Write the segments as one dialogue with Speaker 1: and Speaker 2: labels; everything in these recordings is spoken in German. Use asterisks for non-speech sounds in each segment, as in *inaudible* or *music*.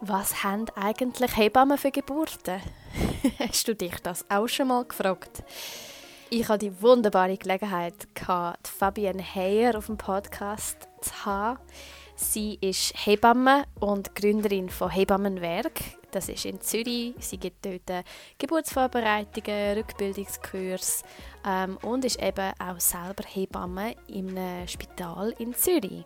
Speaker 1: Was haben eigentlich Hebammen für Geburten? *laughs* Hast du dich das auch schon mal gefragt? Ich hatte die wunderbare Gelegenheit, Fabienne Heyer auf dem Podcast zu haben. Sie ist Hebamme und Gründerin von Hebammenwerk. Das ist in Zürich. Sie gibt dort Geburtsvorbereitungen, Rückbildungskurs ähm, und ist eben auch selber Hebamme im Spital in Zürich.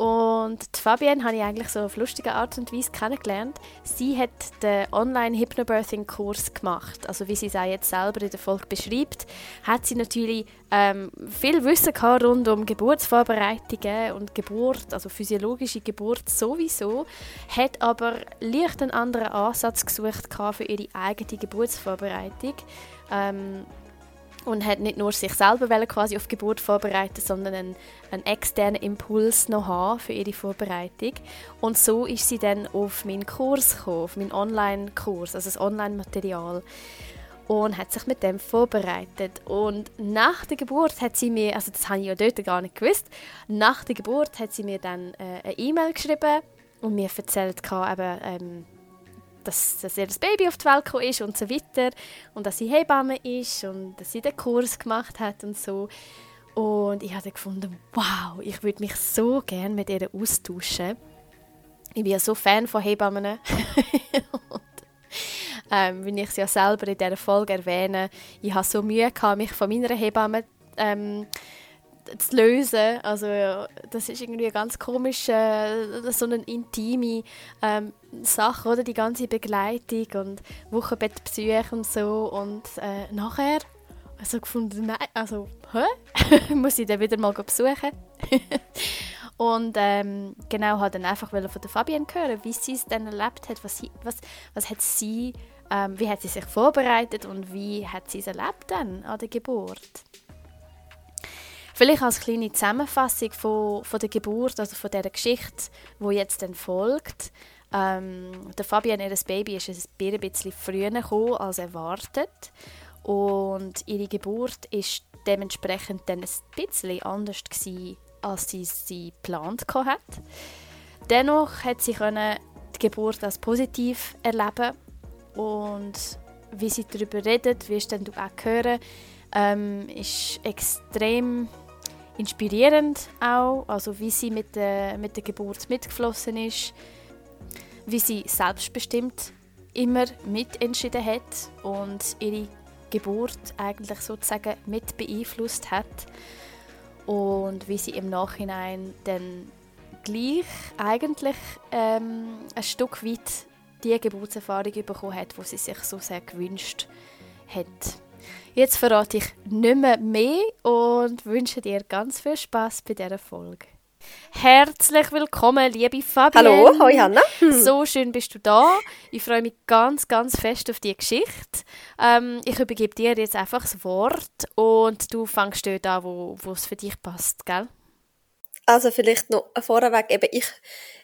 Speaker 1: Und Fabienne habe ich eigentlich so auf lustige Art und Weise kennengelernt. Sie hat den Online-Hypnobirthing-Kurs gemacht. Also wie sie es auch jetzt selber in der Folge beschreibt, hat sie natürlich ähm, viel Wissen gehabt rund um Geburtsvorbereitungen und Geburt, also physiologische Geburt sowieso, hat aber leicht einen anderen Ansatz gesucht für ihre eigene Geburtsvorbereitung. Ähm, und hat nicht nur sich selber quasi auf Geburt vorbereiten, sondern einen, einen, externen Impuls noch haben für ihre Vorbereitung. Und so ist sie dann auf meinen Kurs gekommen, auf meinen Online-Kurs, also das Online-Material und hat sich mit dem vorbereitet. Und nach der Geburt hat sie mir, also das habe ich ja dort gar nicht gewusst, nach der Geburt hat sie mir dann äh, eine E-Mail geschrieben und mir erzählt, eben, ähm, dass, dass ihr das Baby auf die Welt gekommen ist und so weiter und dass sie Hebamme ist und dass sie den Kurs gemacht hat und so. Und ich habe gefunden, wow, ich würde mich so gerne mit ihr austauschen. Ich bin ja so Fan von Hebammen. *laughs* und, ähm, wie ich es ja selber in dieser Folge erwähne, ich habe so Mühe gehabt, mich von meiner Hebamme ähm, zu lösen. Also das ist irgendwie eine ganz komische, so eine intime ähm, Sache, oder? Die ganze Begleitung und Wochenbettbesuche und so. Und äh, nachher also gefunden, nein, also, hä? *laughs* Muss ich dann wieder mal besuchen? *laughs* und ähm, genau, hat dann einfach von der Fabienne hören, wie sie es dann erlebt hat, was, sie, was, was hat sie, ähm, wie hat sie sich vorbereitet und wie hat sie es erlebt dann an der Geburt. Vielleicht als kleine Zusammenfassung von, von der Geburt, also von dieser Geschichte, die jetzt dann folgt. Ähm, der Fabian, ihr Baby, ist ein bisschen früher gekommen als erwartet. Und ihre Geburt ist dementsprechend dann ein bisschen anders gewesen, als sie sie geplant hat. Dennoch hat sie die Geburt als positiv erleben und wie sie darüber redet, wirst du auch hören, ähm, ist extrem inspirierend auch, also wie sie mit der, mit der Geburt mitgeflossen ist, wie sie selbstbestimmt immer mitentschieden hat und ihre Geburt eigentlich sozusagen mit beeinflusst hat und wie sie im Nachhinein dann gleich eigentlich ähm, ein Stück weit die Geburtserfahrung bekommen hat, die sie sich so sehr gewünscht hat. Jetzt verrate ich nicht mehr, mehr und wünsche dir ganz viel Spaß bei dieser Folge. Herzlich willkommen, liebe Fabienne.
Speaker 2: Hallo, hoi Hanna.
Speaker 1: Hm. So schön bist du da. Ich freue mich ganz, ganz fest auf die Geschichte. Ähm, ich übergebe dir jetzt einfach das Wort und du fängst dort an, wo, wo es für dich passt, gell?
Speaker 2: Also vielleicht noch vorweg, eben ich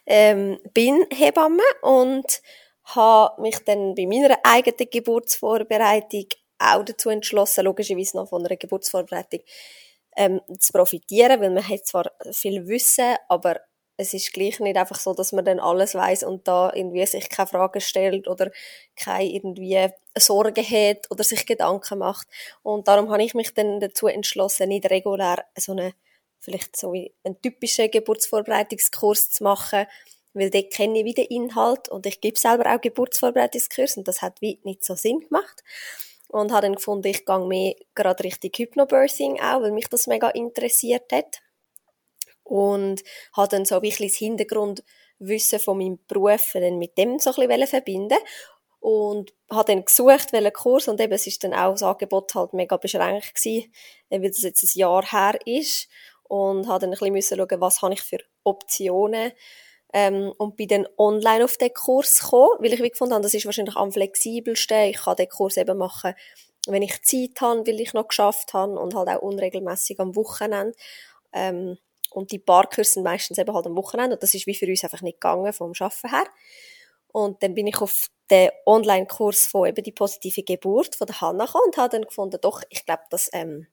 Speaker 2: ähm, bin Hebamme und habe mich dann bei meiner eigenen Geburtsvorbereitung auch dazu entschlossen, logischerweise noch von einer Geburtsvorbereitung ähm, zu profitieren, weil man hat zwar viel Wissen, aber es ist gleich nicht einfach so, dass man dann alles weiß und da irgendwie sich keine Fragen stellt oder keine irgendwie Sorgen hat oder sich Gedanken macht. Und darum habe ich mich dann dazu entschlossen, nicht regulär so eine, vielleicht so einen typischen Geburtsvorbereitungskurs zu machen, weil dort kenne ich wieder Inhalt und ich gebe selber auch Geburtsvorbereitungskurs und das hat wie nicht so Sinn gemacht und habe dann gefunden, ich gehe mehr gerade richtig Hypnobirthing auch, weil mich das mega interessiert hat. Und habe dann so ein bisschen das Hintergrundwissen von meinem Beruf dann mit dem so ein bisschen verbinden. Und habe dann gesucht, welchen Kurs. Und eben, es ist dann auch das Angebot halt mega beschränkt gewesen, weil das jetzt ein Jahr her ist. Und habe dann ein bisschen schauen, was habe ich für Optionen ähm, und bin dann online auf den Kurs gekommen, weil ich wie gefunden habe, das ist wahrscheinlich am flexibelsten. Ich kann den Kurs eben machen, wenn ich Zeit habe, weil ich noch geschafft habe und halt auch unregelmäßig am Wochenende. Ähm, und die Barkurse sind meistens eben halt am Wochenende und das ist wie für uns einfach nicht gegangen vom Schaffen her. Und dann bin ich auf den Online-Kurs von eben die positive Geburt von der Hanna gekommen und habe dann gefunden, doch, ich glaube, das, ähm,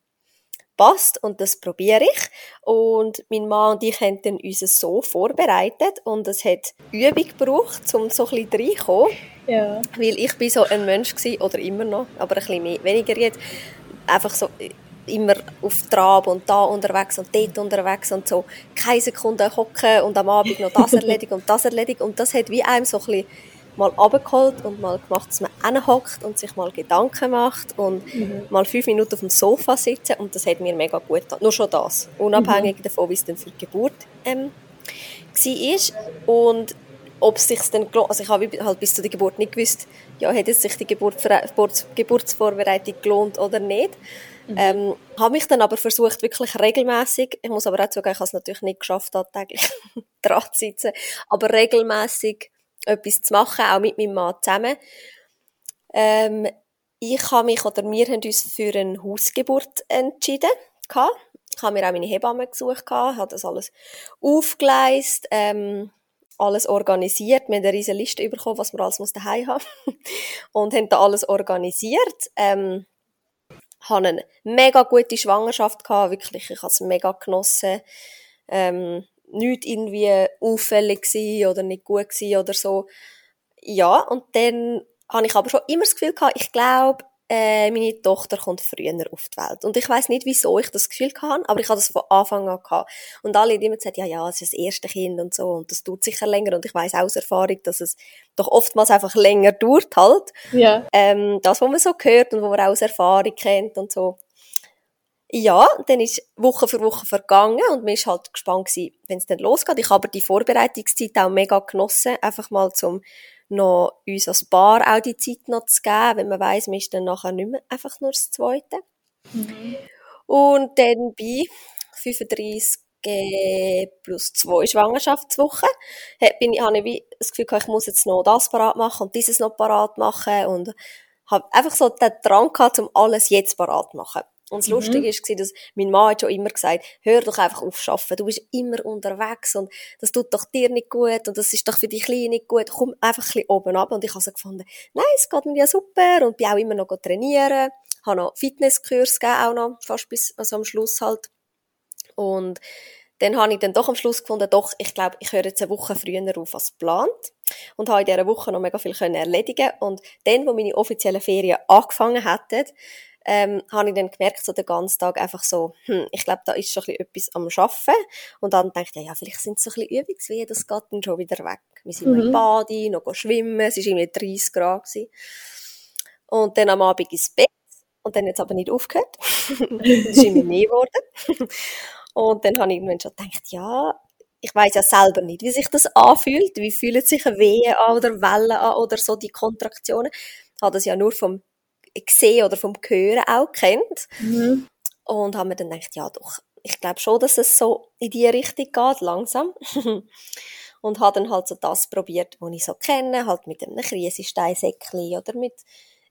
Speaker 2: passt und das probiere ich. Und mein Mann und ich haben dann uns so vorbereitet und es hat Übung gebraucht, um so ein bisschen reinzukommen. Ja. Weil ich bin so ein Mensch gewesen, oder immer noch, aber ein bisschen mehr, weniger jetzt, einfach so immer auf Trab und da unterwegs und dort unterwegs und so keine Sekunde hocken und am Abend noch das *laughs* erledigen und das erledigen und das hat wie einem so ein bisschen mal abgeholt und mal gemacht, dass man hinhockt und sich mal Gedanken macht und mhm. mal fünf Minuten auf dem Sofa sitzen und das hat mir mega gut getan. Nur schon das, unabhängig mhm. davon, wie es dann für die Geburt ähm, war. Und ob es sich dann also ich habe halt bis zu der Geburt nicht gewusst, ja, hat es sich die Geburt, Geburtsvorbereitung gelohnt oder nicht. Mhm. Ähm, habe mich dann aber versucht, wirklich regelmäßig, ich muss aber auch zugeben, ich habe es natürlich nicht geschafft, da täglich *laughs* dran zu sitzen, aber regelmäßig etwas zu machen, auch mit meinem Mann zusammen. Ähm, ich habe mich, oder wir haben uns für eine Hausgeburt entschieden. Ich habe mir auch meine Hebamme gesucht, habe das alles aufgeleistet, ähm, alles organisiert. Wir haben eine riesige Liste bekommen, was wir alles daheim haben *laughs* und haben da alles organisiert. Ähm, habe eine mega gute Schwangerschaft gehabt, wirklich, ich habe es mega genossen. Ähm, nicht irgendwie auffällig gewesen oder nicht gut gewesen oder so. Ja, und dann habe ich aber schon immer das Gefühl gehabt, ich glaube, äh, meine Tochter kommt früher auf die Welt. Und ich weiß nicht, wieso ich das Gefühl hatte, aber ich hatte das von Anfang an gehabt. Und alle haben immer gesagt, ja, ja, es ist das erste Kind und so, und das dauert sicher länger. Und ich weiß aus Erfahrung, dass es doch oftmals einfach länger dauert halt. Ja. Ähm, das, was man so hört und wo man aus Erfahrung kennt und so. Ja, dann ist Woche für Woche vergangen und man ist halt gespannt gewesen, wenn es dann losgeht. Ich habe die Vorbereitungszeit auch mega genossen, einfach mal zum noch uns als Paar auch die Zeit noch zu geben, wenn man weiß, man ist dann nachher nicht mehr einfach nur das Zweite. Mhm. Und dann bei 35 plus zwei Schwangerschaftswochen bin ich, habe ich wie das Gefühl, ich muss jetzt noch das parat machen und dieses noch parat machen und habe einfach so den Drang gehabt, um alles jetzt parat zu machen. Und das mhm. Lustige war, dass mein Mann hat schon immer gesagt, hör doch einfach auf schaffen. Du bist immer unterwegs und das tut doch dir nicht gut und das ist doch für die Kleine nicht gut. Komm einfach ein bisschen oben ab. Und ich habe so gefunden, nein, es geht mir ja super und bin auch immer noch trainieren. Habe noch Fitnesskurs gegeben, auch noch, fast bis, also am Schluss halt. Und dann habe ich dann doch am Schluss gefunden, doch, ich glaube, ich höre jetzt eine Woche früher auf als geplant und habe in dieser Woche noch mega viel erledigen Und dann, wo meine offiziellen Ferien angefangen hatten, ähm, habe ich dann gemerkt, so den ganzen Tag einfach so, hm, ich glaube, da ist schon ein bisschen etwas am Schaffen. Und dann dachte ich, ja, vielleicht sind es so ein bisschen Übungswehen, das geht dann schon wieder weg. Wir sind mhm. noch im Bade, noch schwimmen, es war irgendwie 30 Grad. Gewesen. Und dann am Abend ins Bett. Und dann es aber nicht aufgehört. *laughs* das ist immer mehr geworden. Und dann habe ich irgendwann schon gedacht, ja, ich weiß ja selber nicht, wie sich das anfühlt. Wie fühlt sich eine Wehe an oder Wellen an oder so die Kontraktionen. Ich habe das ja nur vom gesehen oder vom Hören auch kennt. Mhm. Und haben mir dann gedacht, ja doch, ich glaube schon, dass es so in die Richtung geht, langsam. *laughs* und habe dann halt so das probiert, was ich so kenne, halt mit einem Krisensteinsäckchen oder mit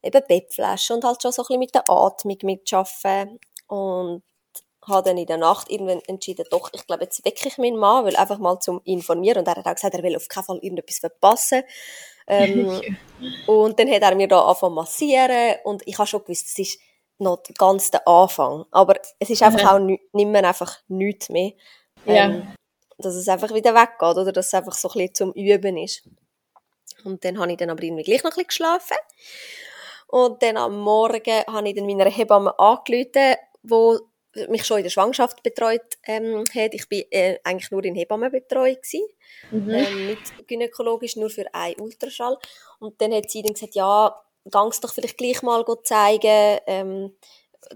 Speaker 2: eben Bettflaschen und halt schon so ein bisschen mit der Atmung mitschaffen. Und habe dann in der Nacht irgendwann entschieden, doch, ich glaube, jetzt wirklich meinen Mann, weil einfach mal zum informieren. Und er hat auch gesagt, er will auf keinen Fall irgendetwas verpassen. Ähm, *laughs* und dann hat er mir da angefangen massieren und ich habe schon gewusst, es ist noch ganz der Anfang. Aber es ist einfach auch nicht, nicht mehr einfach nichts mehr. Ähm, ja. Dass es einfach wieder weggeht oder dass es einfach so ein bisschen zum Üben ist. Und dann habe ich dann aber irgendwie gleich noch ein bisschen geschlafen. Und dann am Morgen habe ich dann meiner Hebamme angerufen, wo mich schon in der Schwangerschaft betreut ähm, hat. Ich bin äh, eigentlich nur in Hebammenbetreuung gewesen, mhm. ähm, nicht gynäkologisch, nur für einen Ultraschall. Und dann hat sie dann gesagt, ja, gang's doch vielleicht gleich mal zeigen, ähm,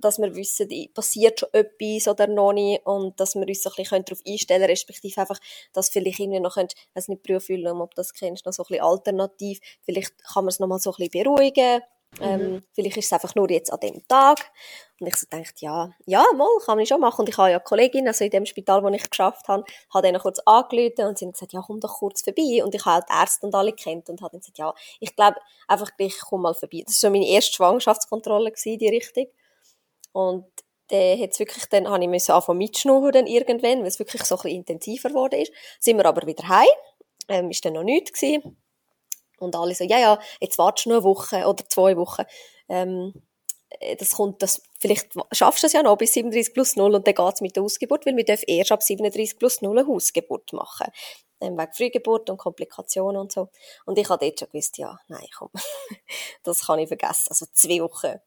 Speaker 2: dass wir wissen, passiert schon etwas oder noch nicht und dass wir uns so ein bisschen darauf einstellen können, respektive einfach, dass vielleicht irgendwie noch, könnt, weiß nicht, Prüffüllung, ob das kennst, noch so ein bisschen alternativ, vielleicht kann man es noch mal so ein bisschen beruhigen ähm, mhm. Vielleicht ist es einfach nur jetzt an dem Tag. Und ich so dachte, ja, ja, mal, kann ich schon machen. Und ich habe ja eine Kollegin, also in dem Spital, wo ich geschafft habe, habe dann kurz angerufen und sie haben gesagt, ja, komm doch kurz vorbei. Und ich habe halt die Ärzte und alle kennt und habe dann gesagt, ja, ich glaube, einfach gleich, komm mal vorbei. Das war so meine erste Schwangerschaftskontrolle gewesen, die Richtung. Und dann hat's wirklich, dann habe ich müssen anfangen mitschnurren dann irgendwann, weil es wirklich so ein bisschen intensiver geworden ist. Sind wir aber wieder heim. Ähm, ist dann noch nichts gewesen. Und alle so, ja, ja, jetzt wartest du nur eine Woche oder zwei Wochen. Ähm, äh, das kommt, das vielleicht schaffst du es ja noch bis 37 plus 0 und dann geht es mit der Hausgeburt, weil wir dürfen erst ab 37 plus 0 eine Hausgeburt machen. Ähm, wegen Frühgeburt und Komplikationen und so. Und ich habe dort schon gewusst, ja, nein, komm, *laughs* das kann ich vergessen. Also zwei Wochen.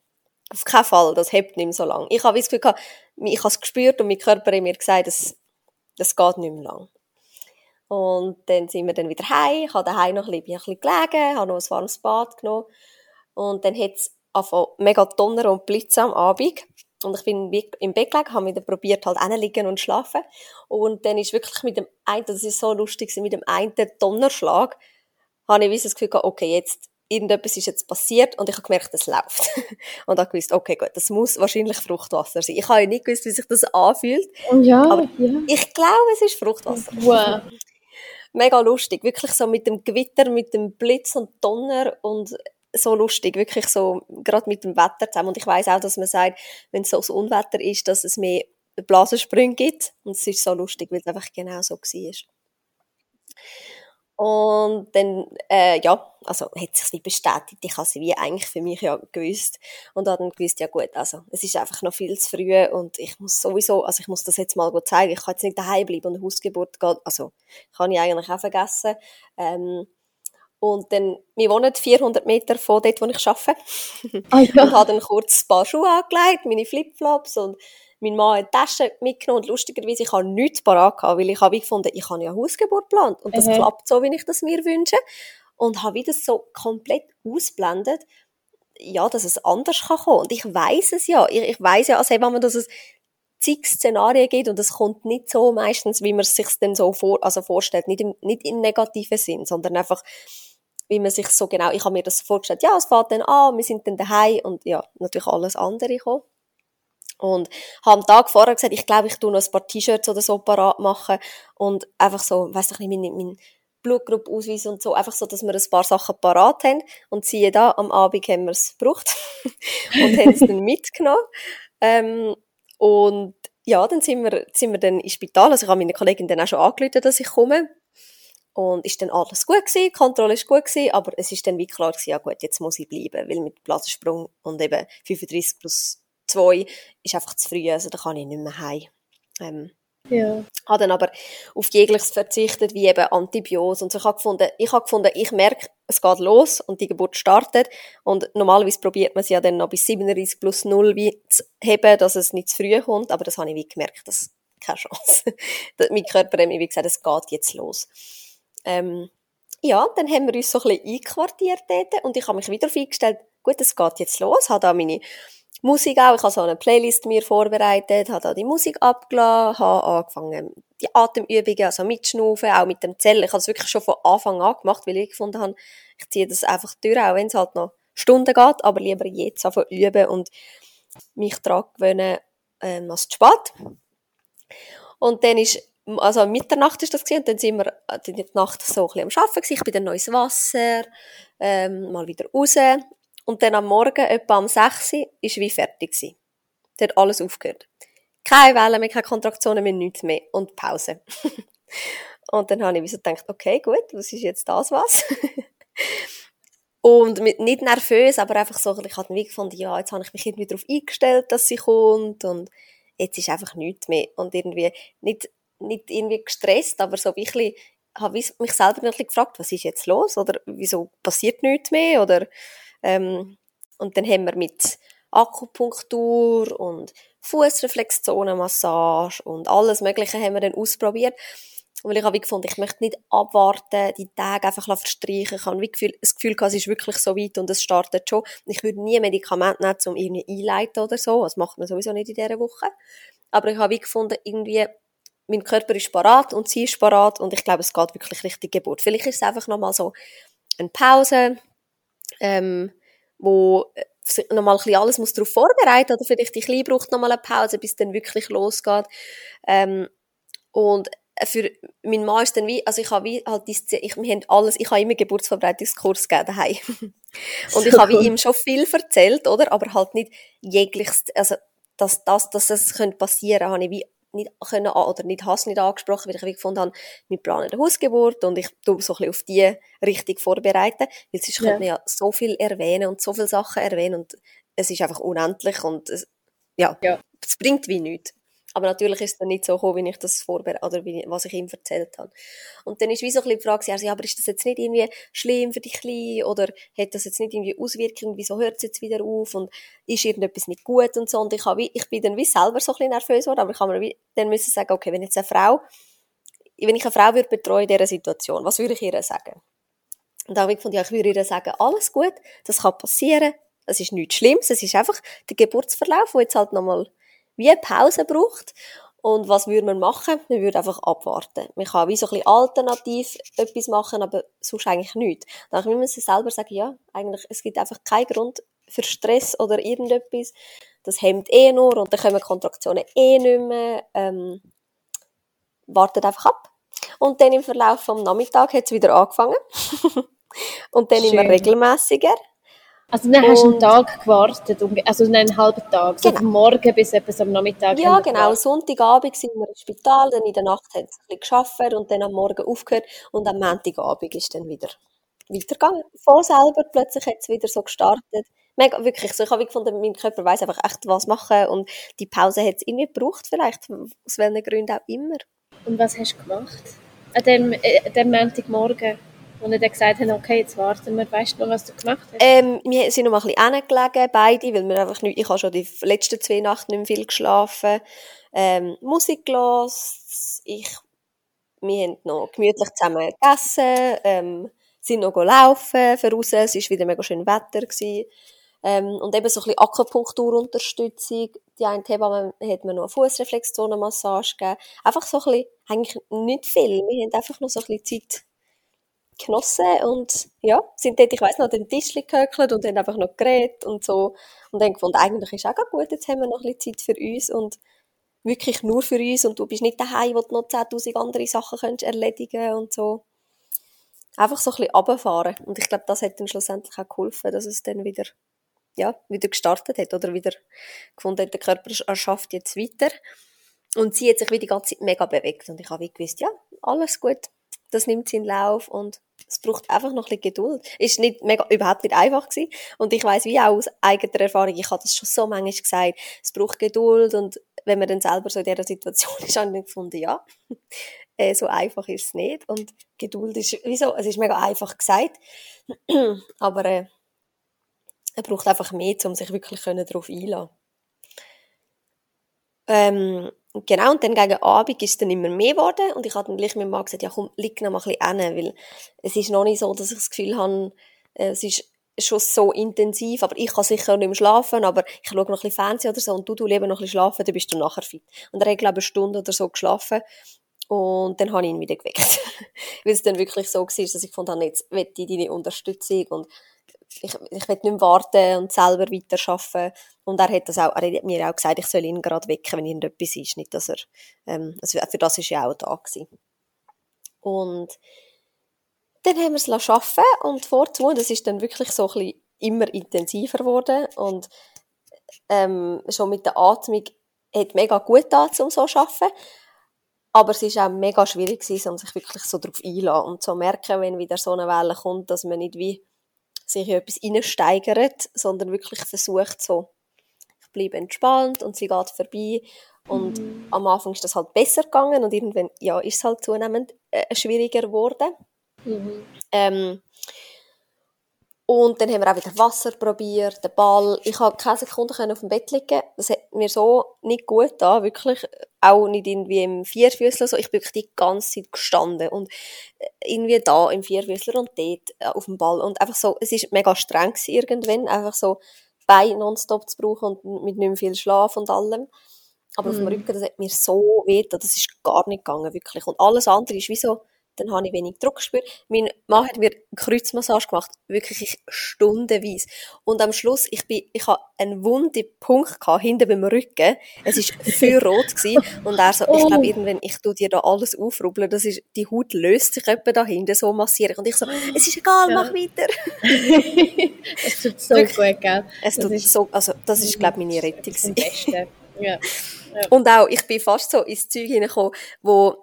Speaker 2: Auf keinen Fall, das hebt nicht mehr so lange. Ich habe das Gefühl ich habe es gespürt und mein Körper hat mir gesagt, das, das geht nicht mehr lang. Und dann sind wir dann wieder heim. Ich habe daheim noch ein bisschen, gelegen, habe noch ein warmes Bad genommen. Und dann hat es mega Donner und Blitz am Abend. Und ich bin im Bett gelegen, habe wieder probiert, halt liegen und schlafen. Und dann ist wirklich mit dem einen, das ist so lustig, mit dem einen Donnerschlag, habe ich das Gefühl gehabt, okay, jetzt, irgendetwas ist jetzt passiert und ich habe gemerkt, es läuft. *laughs* und habe gewusst, okay, gut, das muss wahrscheinlich Fruchtwasser sein. Ich habe ja nicht gewusst, wie sich das anfühlt.
Speaker 3: Ja,
Speaker 2: aber
Speaker 3: ja.
Speaker 2: ich glaube, es ist Fruchtwasser.
Speaker 3: Wow.
Speaker 2: Mega lustig, wirklich so mit dem Gewitter, mit dem Blitz und Donner und so lustig, wirklich so, gerade mit dem Wetter zusammen. Und ich weiß auch, dass man sagt, wenn es so ein Unwetter ist, dass es mehr Blasensprünge gibt. Und es ist so lustig, weil es einfach genau so war. Und dann, äh, ja, also hat sich nicht bestätigt. Ich habe sie wie eigentlich für mich ja gewusst. Und habe dann gewusst, ja gut, also es ist einfach noch viel zu früh und ich muss sowieso, also ich muss das jetzt mal zeigen. Ich kann jetzt nicht daheim bleiben und eine Hausgeburt gehen. Also kann ich eigentlich auch vergessen. Ähm, und dann, wir wohnen 400 Meter von dort, wo ich arbeite.
Speaker 3: Ah, ja.
Speaker 2: und habe dann kurz ein paar Schuhe angelegt, meine Flipflops und mein Mann hat Tasche mitgenommen und lustigerweise, ich habe nichts parat gehabt, weil ich habe gefunden, ich habe ja Hausgeburt geplant und das
Speaker 3: Mhm.
Speaker 2: klappt so, wie ich das mir wünsche. Und habe wieder so komplett ausblendet, ja, dass es anders kann kommen. Und ich weiß es ja. Ich, ich weiß ja als Hebamme, dass es zig Szenarien gibt und es kommt nicht so meistens, wie man es sich dann so vor, also vorstellt. Nicht im, nicht im negativen Sinn, sondern einfach, wie man sich so genau, ich habe mir das so vorgestellt, ja, es fährt dann an, wir sind dann daheim und ja, natürlich alles andere gekommen. Und habe am Tag vorher gesagt, ich glaube, ich tue noch ein paar T-Shirts oder so parat machen und einfach so, weiss ich nicht, mein, mein Blutgruppenausweis und so, einfach so, dass wir ein paar Sachen parat haben. Und siehe da, am Abend haben wir es gebraucht *laughs* und haben es dann mitgenommen. Ähm, und ja, dann sind wir, sind wir dann ins Spital. Also ich habe meine Kollegin dann auch schon angerufen, dass ich komme. Und ist dann alles gut gewesen, die Kontrolle ist gut gewesen, aber es ist dann wie klar gewesen, ja gut, jetzt muss ich bleiben, weil mit Blasensprung und eben 35 plus 2 ist einfach zu früh, also da kann ich nicht mehr heim. Ähm,
Speaker 3: Ja.
Speaker 2: habe dann aber auf jegliches verzichtet, wie eben Antibiosen und so. Ich habe gefunden, ich habe gefunden, ich merke, es geht los und die Geburt startet und normalerweise probiert man es ja dann noch bis 37 plus 0 wie zu heben, dass es nicht zu früh kommt, aber das habe ich wie gemerkt, das keine Chance. *laughs* mein Körper hat mir wie gesagt, es geht jetzt los. Ähm, ja, dann haben wir uns so ein bisschen einquartiert dort und ich habe mich wieder auf eingestellt, gut, es geht jetzt los, habe da meine Musik auch, ich habe so eine Playlist mir vorbereitet, habe da die Musik abgelassen, habe angefangen, die Atemübungen, also mitschnaufen, auch mit dem Zellen. Ich habe es wirklich schon von Anfang an gemacht, weil ich gefunden habe, ich ziehe das einfach durch, auch wenn es halt noch Stunden geht, aber lieber jetzt einfach üben und mich daran gewöhnen, ähm, als zu spät. Und dann ist, also Mitternacht ist das gewesen, und dann sind wir äh, die Nacht so ein bisschen am Arbeiten gewesen. Ich bin dann ins Wasser, ähm, mal wieder raus. Und dann am Morgen, etwa am 6 Uhr, ist wie fertig gewesen. Da hat alles aufgehört. Keine Wellen mehr, keine Kontraktionen mehr, nichts mehr. Und Pause. *laughs* und dann habe ich so gedacht, okay, gut, was ist jetzt das was? *laughs* und mit, nicht nervös, aber einfach so, ich habe wie gefunden, ja, jetzt habe ich mich irgendwie darauf eingestellt, dass sie kommt und jetzt ist einfach nichts mehr. Und irgendwie nicht, nicht irgendwie gestresst, aber so wirklich, habe ich mich selber ein bisschen gefragt, was ist jetzt los? Oder wieso passiert nichts mehr? Oder, ähm, und dann haben wir mit Akupunktur und Fußreflexzonenmassage und alles Mögliche haben wir dann ausprobiert. Weil ich habe gefunden, ich möchte nicht abwarten, die Tage einfach verstreichen. Ich habe das Gefühl gehabt, es ist wirklich so weit und es startet schon. Ich würde nie Medikamente nehmen, um irgendwie einleiten oder so. Das macht man sowieso nicht in dieser Woche. Aber ich habe gefunden, irgendwie, mein Körper ist parat und sie ist parat und ich glaube, es geht wirklich Richtung Geburt. Vielleicht ist es einfach nochmal so eine Pause, ähm, wo sich nochmal ein bisschen alles muss darauf vorbereiten oder vielleicht die Kleine braucht nochmal eine Pause, bis es dann wirklich losgeht. Ähm, und für mein Mann ist dann wie, also ich habe wie halt die, ich, wir haben alles, ich habe immer Geburtsvorbereitungskurs gegeben daheim. *laughs* und ich habe wie ihm schon viel erzählt, oder? Aber halt nicht jegliches, also, dass, dass, dass das könnte passieren, habe ich wie nicht können, oder nicht, hast nicht angesprochen, weil ich wie gefunden habe, wir planen eine Hausgeburt und ich tue so ein bisschen auf die Richtung vorbereiten, weil sonst
Speaker 3: Ja.
Speaker 2: könnte man ja so viel erwähnen und so viele Sachen erwähnen und es ist einfach unendlich und es, ja,
Speaker 3: Ja.
Speaker 2: es bringt wie nichts. Aber natürlich ist es dann nicht so gekommen, wie ich das vorbereitet, oder wie, was ich ihm erzählt habe. Und dann ist wie so ein bisschen die Frage, ja, aber ist das jetzt nicht irgendwie schlimm für dich oder hat das jetzt nicht irgendwie Auswirkungen, wieso hört es jetzt wieder auf, und ist irgendetwas nicht gut und so, und ich, habe ich bin dann wie selber so ein bisschen nervös geworden, aber ich habe mir wie, dann müssen sagen, okay, wenn jetzt eine Frau, wenn ich eine Frau würde betreuen in dieser Situation, was würde ich ihr sagen? Und da habe ich gefunden, ja, ich würde ihr sagen, alles gut, das kann passieren, es ist nichts Schlimmes, es ist einfach der Geburtsverlauf, der jetzt halt nochmal wie eine Pause braucht. Und was würde man machen? Man würde einfach abwarten. Man kann wie so ein bisschen alternativ etwas machen, aber sonst eigentlich nichts. Dann müssen sie selber sagen, ja, eigentlich, es gibt einfach keinen Grund für Stress oder irgendetwas. Das hemmt eh nur und dann kommen Kontraktionen eh nicht mehr. Ähm, wartet einfach ab. Und dann im Verlauf vom Nachmittag hat es wieder angefangen. *laughs* und dann immer
Speaker 3: Schön.
Speaker 2: regelmäßiger.
Speaker 3: Also dann hast du einen
Speaker 2: Und-
Speaker 3: Tag gewartet, also einen halben Tag, so
Speaker 2: Genau.
Speaker 3: vom Morgen bis etwas am Nachmittag.
Speaker 2: Ja,
Speaker 3: haben
Speaker 2: genau. Sonntagabend sind wir im Spital, dann in der Nacht hat es ein bisschen gearbeitet und dann am Morgen aufgehört und am Montagabend ist dann wieder weitergegangen. Von selber plötzlich hat es wieder so gestartet. Mega, wirklich so. Ich habe gefunden, mein Körper weiß einfach echt, was machen und die Pause hat es irgendwie gebraucht vielleicht, aus welchen Gründen auch immer.
Speaker 3: Und was hast du gemacht? An dem, äh, an dem Montagmorgen, wir dann gesagt haben, okay, jetzt warten wir. Weißt du noch, was du gemacht hast?
Speaker 2: Ähm, wir sind noch mal ein bisschen hingelegen, beide, weil wir einfach nicht, ich habe schon die letzten zwei Nächte nicht mehr viel geschlafen. Ähm, Musik gehört, ich, wir haben noch gemütlich zusammen gegessen, ähm, sind noch laufen für raus, es war wieder mega schön Wetter. Gewesen. Ähm, und eben so ein bisschen Akupunkturunterstützung. Die eine Hebamme hat mir noch eine Fußreflexzonenmassage gegeben. Einfach so ein bisschen, eigentlich nicht viel. Wir haben einfach noch so ein bisschen Zeit genossen und ja, sind dort, ich weiss noch, an dem Tisch gehöckelt und haben einfach noch geredet und so. Und dann gefunden, eigentlich ist auch ganz gut, jetzt haben wir noch ein bisschen Zeit für uns und wirklich nur für uns und du bist nicht daheim, wo du noch 10'000 andere Sachen könntest erledigen und so. Einfach so ein bisschen runterfahren. Und ich glaube, das hat dann schlussendlich auch geholfen, dass es dann wieder, ja, wieder gestartet hat oder wieder gefunden hat, der Körper er schafft jetzt weiter. Und sie hat sich wie die ganze Zeit mega bewegt und ich habe wie gewusst, ja, alles gut, das nimmt seinen Lauf und es braucht einfach noch ein bisschen Geduld. Ist nicht mega, überhaupt nicht einfach gewesen. Und ich weiß wie auch aus eigener Erfahrung, ich habe das schon so manchmal gesagt, es braucht Geduld und wenn man dann selber so in dieser Situation *laughs* ist, habe ich gefunden, ja, *laughs* äh, so einfach ist es nicht. Und Geduld ist, wieso, es ist mega einfach gesagt, *clears throat* aber äh, er braucht einfach mehr, um sich wirklich darauf einlassen ähm, genau, und dann gegen Abend ist es dann immer mehr geworden. Und ich habe dann gleich meinem Mann gesagt, ja komm, lieg noch mal ein bisschen hin, weil es ist noch nicht so, dass ich das Gefühl habe, äh, es ist schon so intensiv, aber ich kann sicher nicht mehr schlafen, aber ich schaue noch ein bisschen Fernsehen oder so. Und du, du lieber noch ein bisschen schlafen, dann bist du nachher fit. Und er hat, glaube ich, eine Stunde oder so geschlafen. Und dann habe ich ihn wieder geweckt. *laughs* weil es dann wirklich so war, dass ich habe, jetzt will ich deine Unterstützung. Und ich, ich will nicht mehr warten und selber weiterarbeiten. Und er hat das auch, er hat mir auch gesagt, ich soll ihn gerade wecken, wenn irgendetwas ist. Nicht, dass er, ähm, also für das ist ja auch da gewesen. Und dann haben wir es arbeiten und vorzu, das ist dann wirklich so ein bisschen immer intensiver geworden und ähm, schon mit der Atmung hat mega gut getan, um so zu arbeiten. Aber es war auch mega schwierig, gewesen, um sich wirklich so darauf einzulassen und zu merken, wenn wieder so eine Welle kommt, dass man nicht wie sich in etwas reinsteigert, sondern wirklich versucht so, ich bleibe entspannt und sie geht vorbei. Und
Speaker 3: Mhm.
Speaker 2: am Anfang ist das halt besser gegangen und irgendwann, ja, ist es halt zunehmend äh, schwieriger geworden.
Speaker 3: Mhm.
Speaker 2: Ähm, und dann haben wir auch wieder Wasser probiert, den Ball. Ich habe keine Sekunde können auf dem Bett liegen. Das hat mir so nicht gut da, wirklich. Auch nicht irgendwie im Vierfüßler so. Ich bin wirklich die ganze Zeit gestanden und äh, irgendwie da im Vierfüßler und dort äh, auf dem Ball. Und einfach so, es ist mega streng irgendwann, einfach so Beine nonstop zu brauchen und mit nicht mehr viel Schlaf und allem. Aber auf dem
Speaker 3: Mhm.
Speaker 2: Rücken, das hat mir so weh, das ist gar nicht gegangen, wirklich. Und alles andere ist wie so, dann habe ich wenig Druck gespürt. Mein Mann hat mir Kreuzmassage gemacht, wirklich stundenweise. Und am Schluss, ich bin, ich habe einen wunden Punkt gehabt, hinten beim Rücken. Es ist viel rot gewesen. Und er so, ich
Speaker 3: Oh.
Speaker 2: glaube, irgendwann, ich tu dir da alles aufrubbeln, das ist, die Haut löst sich etwa da hinten, so massiere ich. Und ich so, es ist egal,
Speaker 3: Ja.
Speaker 2: mach weiter. *laughs*
Speaker 3: es tut so
Speaker 2: Wirklich.
Speaker 3: gut, gell?
Speaker 2: Es
Speaker 3: Das
Speaker 2: tut
Speaker 3: ist-
Speaker 2: so, also, das ist, glaube ich, meine Rettung
Speaker 3: Das das Beste. Ja.
Speaker 2: Und auch, ich bin fast so ins Zeug hineingekommen, wo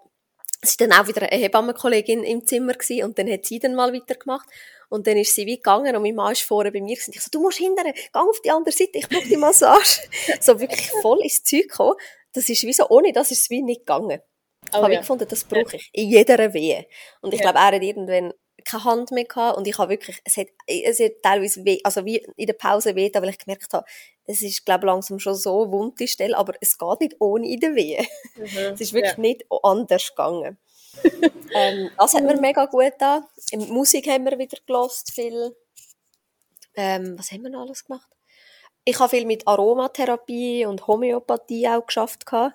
Speaker 2: es war dann auch wieder eine Hebammenkollegin im Zimmer gewesen, und dann hat sie dann mal weitergemacht. Und dann ist sie wie gegangen und mein Mann ist vorne bei mir gewesen. Ich so, du musst hindern, geh auf die andere Seite, ich brauche die Massage. *laughs* so wirklich voll ins Zeug gekommen. Das ist wie so, ohne das ist es wie nicht gegangen. Ich oh, habe ja. gefunden, das brauche ich. In jeder Wehe. Und ich ja. glaube, er hat irgendwann keine Hand mehr gehabt und ich habe wirklich, es hat, es hat teilweise weh, also wie in der Pause weh, weil ich gemerkt habe, es ist, glaube langsam schon so wund die Stelle, aber es geht nicht ohne in der Wehe. Mhm. es ist wirklich ja. nicht anders gegangen. *laughs* ähm, das hat mir mega gut da. Musik haben wir wieder gelost, viel. Ähm, was haben wir noch alles gemacht? Ich habe viel mit Aromatherapie und Homöopathie auch geschafft gehabt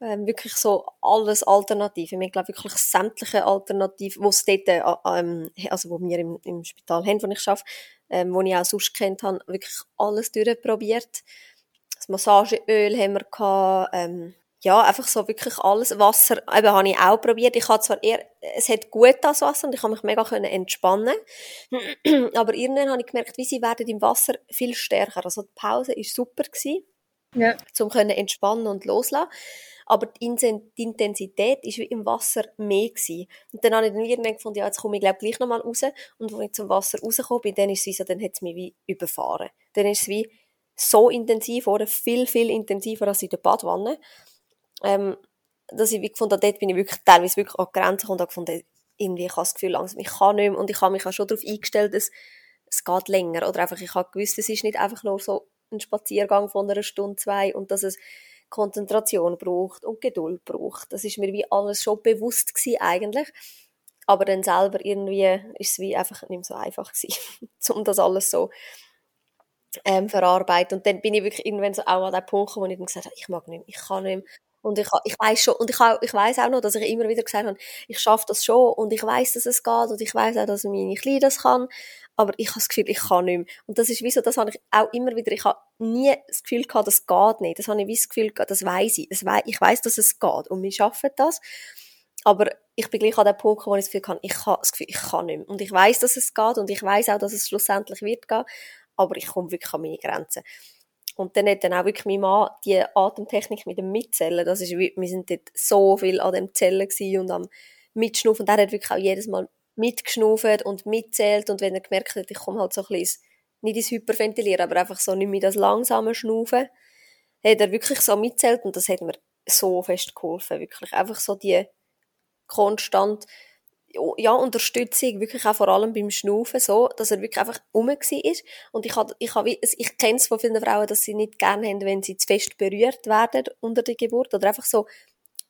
Speaker 2: ähm, wirklich so alles Alternativen. Wir glaube wirklich sämtliche Alternativen, wo es dort, äh, ähm, also wo wir im, im Spital haben, wo ich arbeite, ähm, wo ich auch sonst kennt habe, wirklich alles durchprobiert. Das Massageöl haben wir gehabt, ähm, ja, einfach so wirklich alles. Wasser, eben, habe ich auch probiert. Ich habe zwar eher, es hat gut das Wasser und ich habe mich mega können entspannen. *clears throat* Aber irgendwann habe ich gemerkt, wie sie werden im Wasser viel stärker. Also die Pause ist super gewesen. Ja. Zum können entspannen und loslassen aber die Intensität ist wie im Wasser mehr gewesen. Und dann habe ich dann irgendwann gefunden, ja, jetzt komme ich glaube gleich nochmal raus. Und als ich zum Wasser rausgekommen bin, dann ist es wie so, dann hat es mich wie überfahren. Dann ist es wie so intensiv oder viel, viel intensiver als in der Badwanne. Ähm, dass ich gefunden habe, dort bin ich wirklich teilweise wirklich an die Grenze und habe gefunden, irgendwie ich habe das Gefühl langsam, ich kann nicht mehr und ich habe mich auch schon darauf eingestellt, dass es geht länger oder einfach, ich habe gewusst, es ist nicht einfach nur so ein Spaziergang von einer Stunde, zwei und dass es Konzentration braucht und Geduld braucht. Das ist mir wie alles schon bewusst gewesen, eigentlich. Aber dann selber irgendwie ist es wie einfach nicht mehr so einfach gewesen, *laughs* um das alles so ähm, verarbeiten. Und dann bin ich wirklich irgendwann so auch an dem Punkt, wo ich dann gesagt habe, ich mag nicht mehr, ich kann nicht mehr. Und ich, ich weiß schon, und ich, ich weiß auch noch, dass ich immer wieder gesagt habe, ich schaffe das schon und ich weiß, dass es geht und ich weiß auch, dass meine Kleine das kann aber ich habe das Gefühl, ich kann nicht mehr. Und das ist wieso, das habe ich auch immer wieder, ich habe nie das Gefühl gehabt, das geht nicht. Das habe ich wie das Gefühl gehabt, das weiß ich. Das weiss, ich weiß, dass es geht und wir schaffen das. Aber ich bin gleich an dem Punkt, wo ich das Gefühl habe, ich habe das Gefühl, ich kann nicht mehr. Und ich weiß, dass es geht und ich weiß auch, dass es schlussendlich wird gehen. Aber ich komme wirklich an meine Grenzen. Und dann hat dann auch wirklich mein Mann die Atemtechnik mit dem Mitzählen, das ist, wir sind dort so viel an dem Zellen und am Mitschnaufen. Und er hat wirklich auch jedes Mal mitgeschnauft und mitzählt und wenn er gemerkt hat, ich komme halt so ein bisschen nicht ins Hyperventilieren, aber einfach so nicht mehr das langsame Schnaufen, hat er wirklich so mitzählt und das hat mir so fest geholfen, wirklich. Einfach so die konstant, ja, Unterstützung, wirklich auch vor allem beim Schnaufen, so, dass er wirklich einfach rum war. Und ich, hab, ich, hab, ich kenne es von vielen Frauen, dass sie nicht gerne haben, wenn sie zu fest berührt werden unter der Geburt oder einfach so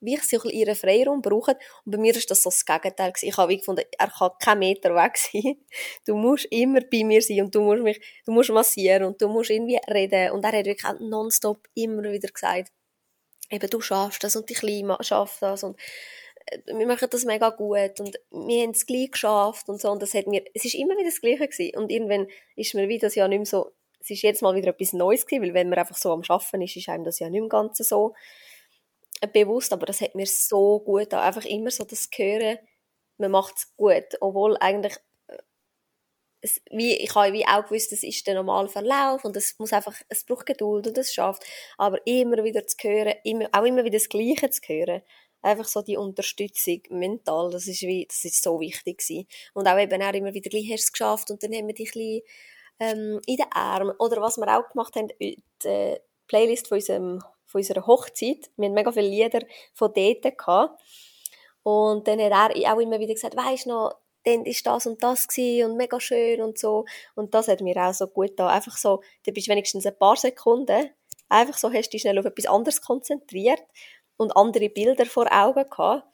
Speaker 2: wie ich sie ihren Freiraum brauchen. Und bei mir ist das so das Gegenteil. Ich habe gefunden, er kann keinen Meter weg sein. *laughs* Du musst immer bei mir sein und du musst mich, du musst massieren und du musst irgendwie reden. Und er hat wirklich nonstop immer wieder gesagt, eben, du schaffst das und die Kleine schafft das und wir machen das mega gut und wir haben es gleich geschafft und so. Und das hat mir, es ist immer wieder das Gleiche gewesen. Und irgendwann ist mir wieder das ja nicht mehr so, es ist jetzt mal wieder etwas Neues gewesen, weil wenn man einfach so am Schaffen ist, ist einem das ja nicht im Ganzen so bewusst, aber das hat mir so gut an. Einfach immer so das Hören, man macht es gut, obwohl eigentlich äh, es, wie, ich habe wie auch gewusst, das ist der normale Verlauf und es muss einfach, es braucht Geduld und es schafft, aber immer wieder zu hören, immer, auch immer wieder das Gleiche zu hören, einfach so die Unterstützung mental, das ist wie, das ist so wichtig gewesen. Und auch eben auch immer wieder gleich hast es geschafft und dann haben wir dich ein ähm, in den Armen oder was wir auch gemacht haben, die Playlist von unserem von unserer Hochzeit. Wir hatten mega viele Lieder von dort gehabt. Und dann hat er auch immer wieder gesagt, weisst noch, dann ist das und das und mega schön und so. Und das hat mir auch so gut da. Einfach so, da bist du wenigstens ein paar Sekunden, einfach so hast du dich schnell auf etwas anderes konzentriert und andere Bilder vor Augen gehabt.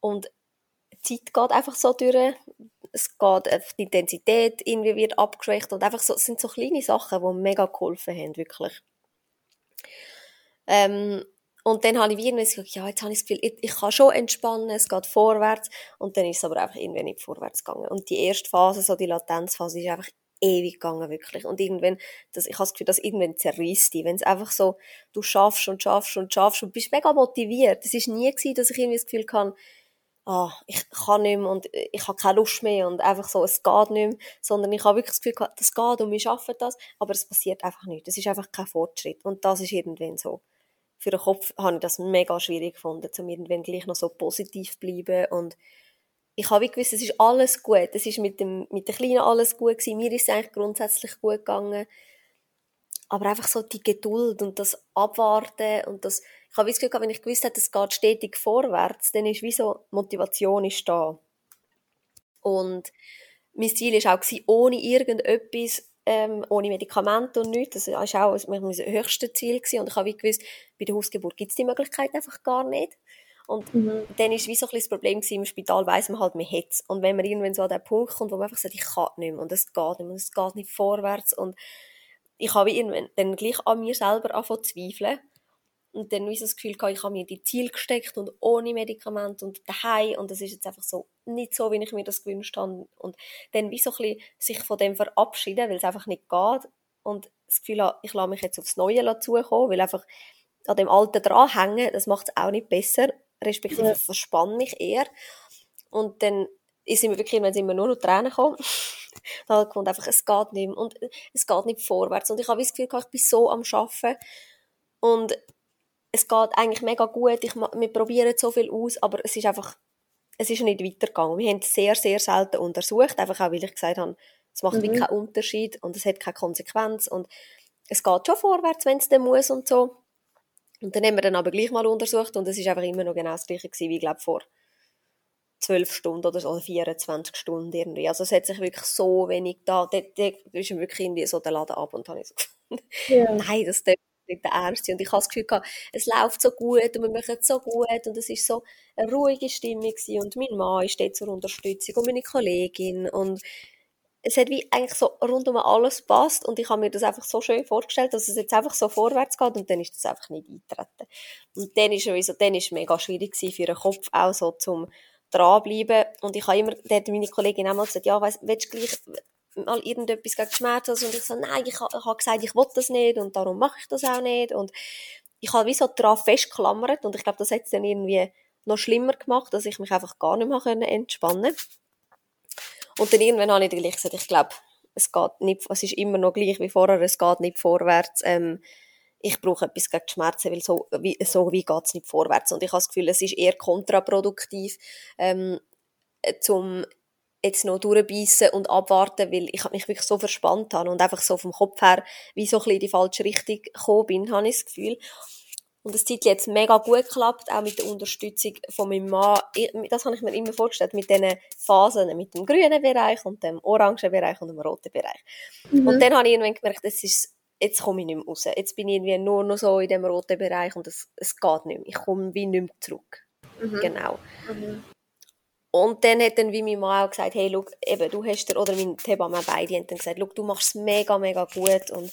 Speaker 2: Und die Zeit geht einfach so durch. Es geht, die Intensität irgendwie wird abgeschwächt und einfach so, es sind so kleine Sachen, die mega geholfen haben, wirklich. Ähm, und dann habe ich irgendwie gesagt, ja, jetzt habe ich das Gefühl, ich, ich kann schon entspannen, es geht vorwärts. Und dann ist es aber einfach irgendwie nicht vorwärts gegangen. Und die erste Phase, so die Latenzphase, ist einfach ewig gegangen, wirklich. Und irgendwann, das, ich habe das Gefühl, dass irgendwann zerrisst dich. Wenn es einfach so, du schaffst und schaffst und schaffst und bist mega motiviert. Es ist nie gewesen, dass ich irgendwie das Gefühl kann, ah, ich kann nicht mehr und ich habe keine Lust mehr und einfach so, es geht nicht mehr, sondern ich habe wirklich das Gefühl gehabt, das geht und wir schaffen das, aber es passiert einfach nicht. Es ist einfach kein Fortschritt. Und das ist irgendwann so für den Kopf habe ich das mega schwierig gefunden, um irgendwann gleich noch so positiv zu bleiben und ich habe gewusst, es ist alles gut. Es ist mit, dem, mit den Kleinen alles gut gewesen. Mir ist es eigentlich grundsätzlich gut gegangen. Aber einfach so die Geduld und das Abwarten und das, ich habe das Gefühl, wenn ich gewusst hätte, es geht stetig vorwärts, dann ist wie so Motivation ist da. Und mein Ziel war auch, ohne irgendetwas, ähm, ohne Medikamente und nichts, das war auch mein höchstes Ziel gewesen. und ich habe gewusst, bei der Hausgeburt gibt es die Möglichkeit einfach gar nicht. Und mhm. dann ist wie so ein das Problem gewesen, im Spital weiss man halt, man hat Und wenn man irgendwann so an den Punkt kommt, wo man einfach sagt, ich kann nicht mehr und es geht nicht mehr und es geht nicht vorwärts und ich habe irgendwann dann gleich an mir selber angefangen zu zweifeln und dann wie so das Gefühl gehabt, ich habe mir die Ziel gesteckt und ohne Medikament und daheim und das ist jetzt einfach so nicht so, wie ich mir das gewünscht habe und dann wie so ein bisschen sich von dem verabschieden, weil es einfach nicht geht und das Gefühl habe, ich lasse mich jetzt aufs Neue zukommen, weil einfach an dem Alten dranhängen, das macht es auch nicht besser respektive ja. verspanne mich eher. Und dann ist immer wirklich, wenn immer nur noch Tränen kommen. *laughs* da kommt einfach, es geht nicht mehr und es geht nicht vorwärts. Und ich habe das Gefühl, ich bin so am Arbeiten und es geht eigentlich mega gut. Ich, wir probieren so viel aus, aber es ist einfach, es ist nicht weitergegangen. Wir haben es sehr, sehr selten untersucht, einfach auch, weil ich gesagt habe, es macht mhm. keinen Unterschied und es hat keine Konsequenz und es geht schon vorwärts, wenn es dann muss und so. Und dann haben wir dann aber gleich mal untersucht und es ist einfach immer noch genau das gleiche gewesen, wie glaube vor zwölf Stunden oder so, 24 Stunden irgendwie. Also es hat sich wirklich so wenig da, da, da ist wirklich irgendwie so der Laden ab und dann habe ich so ja. *laughs* nein, das ist nicht der Ernste. Und ich habe das Gefühl gehabt, es läuft so gut und wir machen es so gut und es ist so eine ruhige Stimmung gewesen. und mein Mann steht zur Unterstützung und meine Kollegin und es hat wie eigentlich so rundum alles passt und ich habe mir das einfach so schön vorgestellt, dass es jetzt einfach so vorwärts geht und dann ist das einfach nicht eintreten. Und dann ist es dann mega schwierig für den Kopf auch so zum dranbleiben und ich habe immer, hat meine Kollegin auch gesagt, ja, weißt, willst du gleich mal irgendetwas gegen Schmerzen und ich so, nein, ich habe hab gesagt, ich will das nicht und darum mache ich das auch nicht und ich habe wie so daran festgeklammert und ich glaube, das hat es dann irgendwie noch schlimmer gemacht, dass ich mich einfach gar nicht mehr entspannen konnte. Und dann irgendwann habe ich gleich gesagt, ich glaube, es geht nicht, es ist immer noch gleich wie vorher, es geht nicht vorwärts. Ähm, ich brauche etwas gegen Schmerzen, weil so wie, so wie geht es nicht vorwärts. Und ich habe das Gefühl, es ist eher kontraproduktiv, ähm, zum jetzt noch durchbeissen und abwarten, weil ich mich wirklich so verspannt habe und einfach so vom Kopf her wie so ein bisschen in die falsche Richtung gekommen bin, habe ich das Gefühl. Und das Titel jetzt mega gut geklappt, auch mit der Unterstützung von meinem Mann. Das habe ich mir immer vorgestellt, mit diesen Phasen, mit dem grünen Bereich und dem orangen Bereich und dem roten Bereich. Mhm. Und dann habe ich irgendwann gemerkt, das ist, jetzt komme ich nicht mehr raus. Jetzt bin ich irgendwie nur noch so in dem roten Bereich und es, es geht nicht mehr. Ich komme wie nicht mehr zurück. Mhm. Genau. Mhm. Und dann hat dann wie mein Mann auch gesagt, hey, schau, eben, du hast dir, oder mein Hebamme beide haben dann gesagt, schau, du machst es mega, mega gut und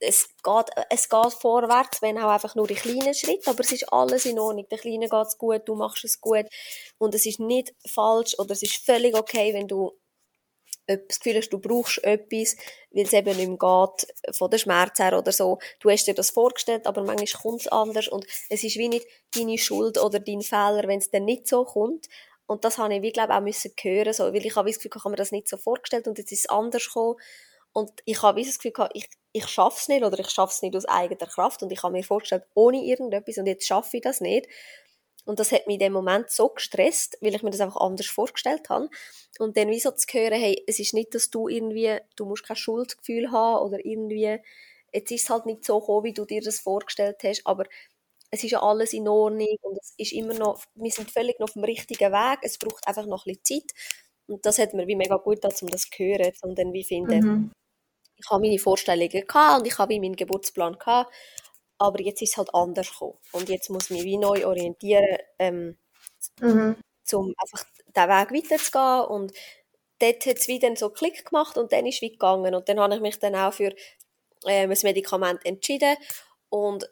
Speaker 2: es geht, es geht vorwärts, wenn auch einfach nur die kleinen Schritte, aber es ist alles in Ordnung. Der Kleinen geht es gut, du machst es gut und es ist nicht falsch oder es ist völlig okay, wenn du das Gefühl hast, du brauchst etwas, weil es eben nicht mehr geht, von der Schmerz her oder so. Du hast dir das vorgestellt, aber manchmal kommt es anders und es ist wie nicht deine Schuld oder dein Fehler, wenn es dann nicht so kommt. Und das habe ich, wie glaube auch müssen hören, so, weil ich habe das Gefühl, ich habe mir das nicht so vorgestellt und jetzt ist es anders gekommen. Und ich habe das Gefühl ich, ich schaffe es nicht oder ich schaffe es nicht aus eigener Kraft und ich habe mir vorgestellt, ohne irgendetwas und jetzt schaffe ich das nicht. Und das hat mich in dem Moment so gestresst, weil ich mir das einfach anders vorgestellt habe. Und dann wie so zu hören, hey, es ist nicht, dass du irgendwie, du musst kein Schuldgefühl haben oder irgendwie, jetzt ist es halt nicht so gekommen, wie du dir das vorgestellt hast, aber es ist ja alles in Ordnung und es ist immer noch, wir sind völlig noch auf dem richtigen Weg, es braucht einfach noch ein bisschen Zeit. Und das hat mir wie mega gut getan, um das zu hören, und dann wie finden, mhm ich habe meine Vorstellungen gehabt und ich habe meinen Geburtsplan gehabt, aber jetzt ist es halt anders gekommen. Und jetzt muss ich mich wie neu orientieren, ähm, mhm. um einfach diesen Weg weiterzugehen. Und dort hat es wieder so Klick gemacht und dann ist es wie gegangen. Und dann habe ich mich dann auch für ähm, ein Medikament entschieden und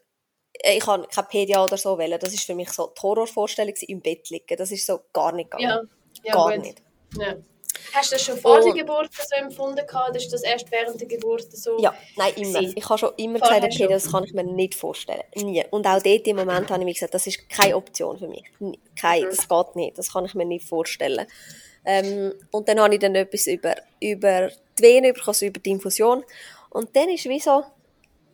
Speaker 2: äh, ich habe kein PDA oder so wählen. Das ist für mich so die Horrorvorstellung im Bett liegen. Das ist so gar nicht gegangen. Ja, ja, gar gut. nicht. Ja.
Speaker 1: Hast du das schon vor der Geburt so empfunden gehabt, oder ist das erst während der Geburt so?
Speaker 2: Ja, nein, immer. Gewesen? Ich habe schon immer Vorher gesagt, okay, das kann ich mir nicht vorstellen. Nie. Und auch dort im Moment habe ich mir gesagt, das ist keine Option für mich. Kein, mhm. Das geht nicht. Das kann ich mir nicht vorstellen. Ähm, und dann habe ich dann etwas über, über die Vene bekommen, also über die Infusion. Und dann ist wie so,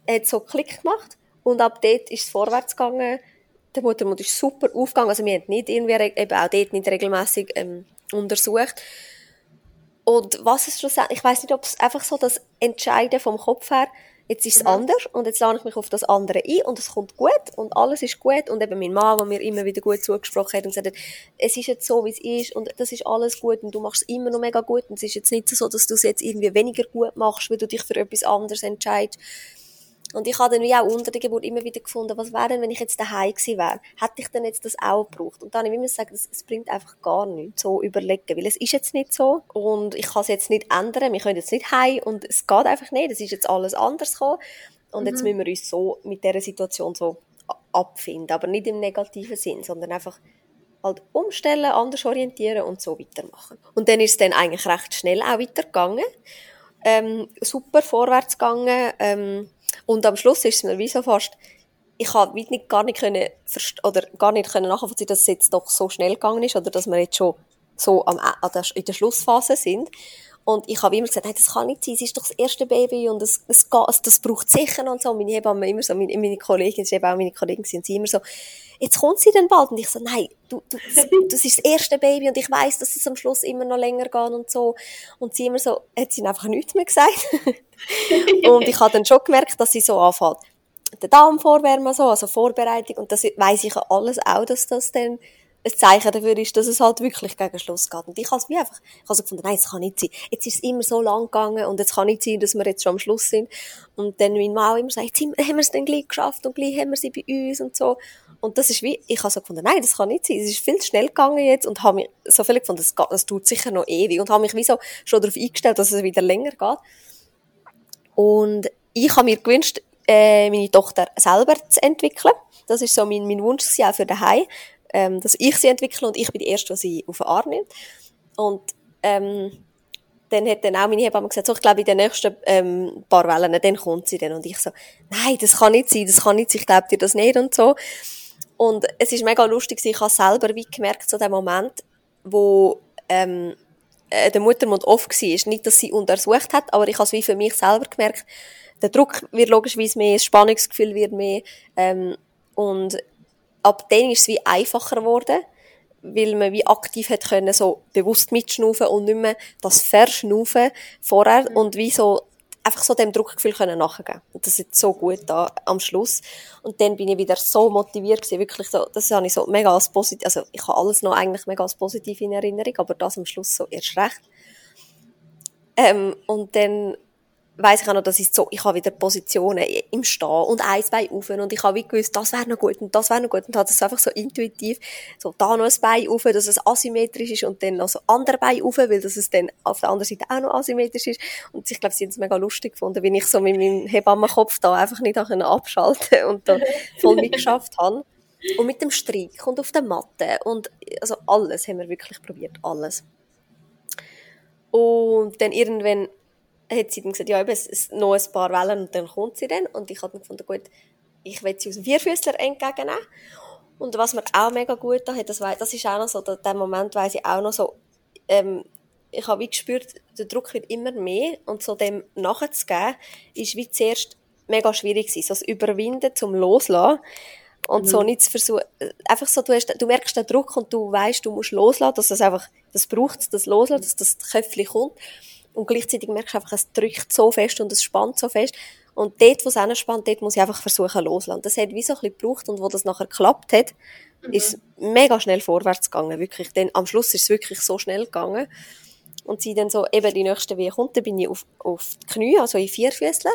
Speaker 2: hat so Klick gemacht Und ab dort ist es vorwärts gegangen. Der Muttermund ist super aufgegangen. Also wir haben nicht irgendwie, eben auch dort nicht regelmäßig ähm, untersucht. Und was ist schlussendlich, ich weiß nicht, ob es einfach so das Entscheiden vom Kopf her, jetzt ist es mhm. anders und jetzt lade ich mich auf das andere ein und es kommt gut und alles ist gut und eben mein Mann, der mir immer wieder gut zugesprochen hat und gesagt hat, es ist jetzt so, wie es ist und das ist alles gut und du machst es immer noch mega gut und es ist jetzt nicht so, dass du es jetzt irgendwie weniger gut machst, weil du dich für etwas anderes entscheidest. Und ich habe dann wie auch unter der Geburt immer wieder gefunden, was wäre denn, wenn ich jetzt daheim gewesen wäre? Hätte ich denn jetzt das auch gebraucht? Und dann habe ich immer gesagt, es bringt einfach gar nichts, so überlegen, weil es ist jetzt nicht so und ich kann es jetzt nicht ändern, wir können jetzt nicht heim und es geht einfach nicht, es ist jetzt alles anders gekommen und mhm. jetzt müssen wir uns so mit dieser Situation so abfinden, aber nicht im negativen Sinn, sondern einfach halt umstellen, anders orientieren und so weitermachen. Und dann ist es dann eigentlich recht schnell auch weitergegangen, ähm, super vorwärts gegangen, ähm, und am Schluss ist es mir wie so fast, ich habe nicht, gar nicht können, oder gar nicht können nachvollziehen, dass es jetzt doch so schnell gegangen ist, oder dass wir jetzt schon so am, an der, in der Schlussphase sind. Und ich habe immer gesagt, hey, das kann nicht sein, es ist doch das erste Baby und es, es geht, das braucht sicher und so. Und meine Hebamme immer so, meine, meine Kollegin, das ist eben auch meine Kollegin, sind sie immer so, jetzt kommt sie dann bald. Und ich so, nein, du, du, das ist das erste Baby und ich weiß, dass es am Schluss immer noch länger geht und so. Und sie immer so, hat sie einfach nichts mehr gesagt. *laughs* und ich habe dann schon gemerkt, dass sie so anfängt, den Darm vorwärmen, so, also Vorbereitung. Und das weiss ich alles auch, dass das dann ein Zeichen dafür ist, dass es halt wirklich gegen Schluss geht. Und ich habe es wie einfach, ich habe gefunden, nein, es kann nicht sein. Jetzt ist es immer so lang gegangen und es kann nicht sein, dass wir jetzt schon am Schluss sind. Und dann mein Mann immer sagt, jetzt haben wir es dann gleich geschafft und gleich haben wir sie bei uns und so. Und das ist wie, ich habe so gefunden, nein, das kann nicht sein. Es ist viel zu schnell gegangen jetzt und habe mich so viel gefunden, das, geht, das tut sicher noch ewig und habe mich wie so schon darauf eingestellt, dass es wieder länger geht. Und ich habe mir gewünscht, äh, meine Tochter selber zu entwickeln. Das ist so mein, mein Wunsch auch für daheim ähm, dass ich sie entwickle und ich bin die Erste, die sie auf den Arm nimmt. Und ähm, dann hat dann auch meine Hebamme gesagt, so, ich glaube, in den nächsten ähm, paar Wellen, dann kommt sie dann. Und ich so, nein, das kann nicht sein, das kann nicht sein, ich glaube dir das nicht und so. Und es ist mega lustig, ich habe selber wie gemerkt, so dem Moment, wo ähm, äh, der Muttermund off war. Nicht, dass sie untersucht hat, aber ich habe es wie für mich selber gemerkt, der Druck wird logischerweise mehr, das Spannungsgefühl wird mehr ähm, und ab dann ist es wie einfacher geworden, weil man wie aktiv hat können, so bewusst mitschnaufen und nicht mehr das Verschnaufen vorher mhm. und wie so einfach so dem Druckgefühl können nachgehen. Und das ist so gut da am Schluss. Und dann bin ich wieder so motiviert gewesen, wirklich so, das habe ich so mega als positiv, also ich habe alles noch eigentlich mega als positiv in Erinnerung, aber das am Schluss so erst recht. Ähm, und dann weiss ich auch noch, dass ich so, ich habe wieder Positionen im Stehen und eins Bein auf und ich habe wie gewusst, das wäre noch gut und das wäre noch gut und habe das einfach so intuitiv, so da noch ein Bein auf, dass es asymmetrisch ist und dann noch so andere Bein auf, weil das es dann auf der anderen Seite auch noch asymmetrisch ist und ich glaube, sie haben es mega lustig gefunden, wenn ich so mit meinem Hebammenkopf da einfach nicht abschalten und da voll mitgeschafft habe. Und mit dem Strick und auf der Matte und also alles haben wir wirklich probiert, alles. Und dann irgendwann hat sie dann gesagt, ja, eben, es ist noch ein paar Wellen und dann kommt sie dann. Und ich habe dann gefunden, gut, ich will sie aus dem Vierfüßler entgegennehmen. Und was mir auch mega gut da hat, das, das ist auch noch so, der Moment weiss ich auch noch so, ähm, ich habe wie gespürt, der Druck wird immer mehr und so dem nachzugeben, ist wie zuerst mega schwierig gewesen. So das Überwinden zum Loslassen und mhm. so nicht zu versuchen, einfach so, du, hast, du merkst den Druck und du weißt, du musst loslassen, dass das einfach, das braucht das Loslassen, dass das Köpfchen kommt. Und gleichzeitig merkst du einfach, es drückt so fest und es spannt so fest. Und dort, wo es anspannt, dort muss ich einfach versuchen loslassen. Das hat wie so ein bisschen gebraucht und wo das nachher geklappt hat, mhm. ist mega schnell vorwärts gegangen, wirklich. Denn am Schluss ist es wirklich so schnell gegangen. Und sie dann so, eben die nächste Wehe kommt, dann bin ich auf, auf die Knie, also in Vierfüßler.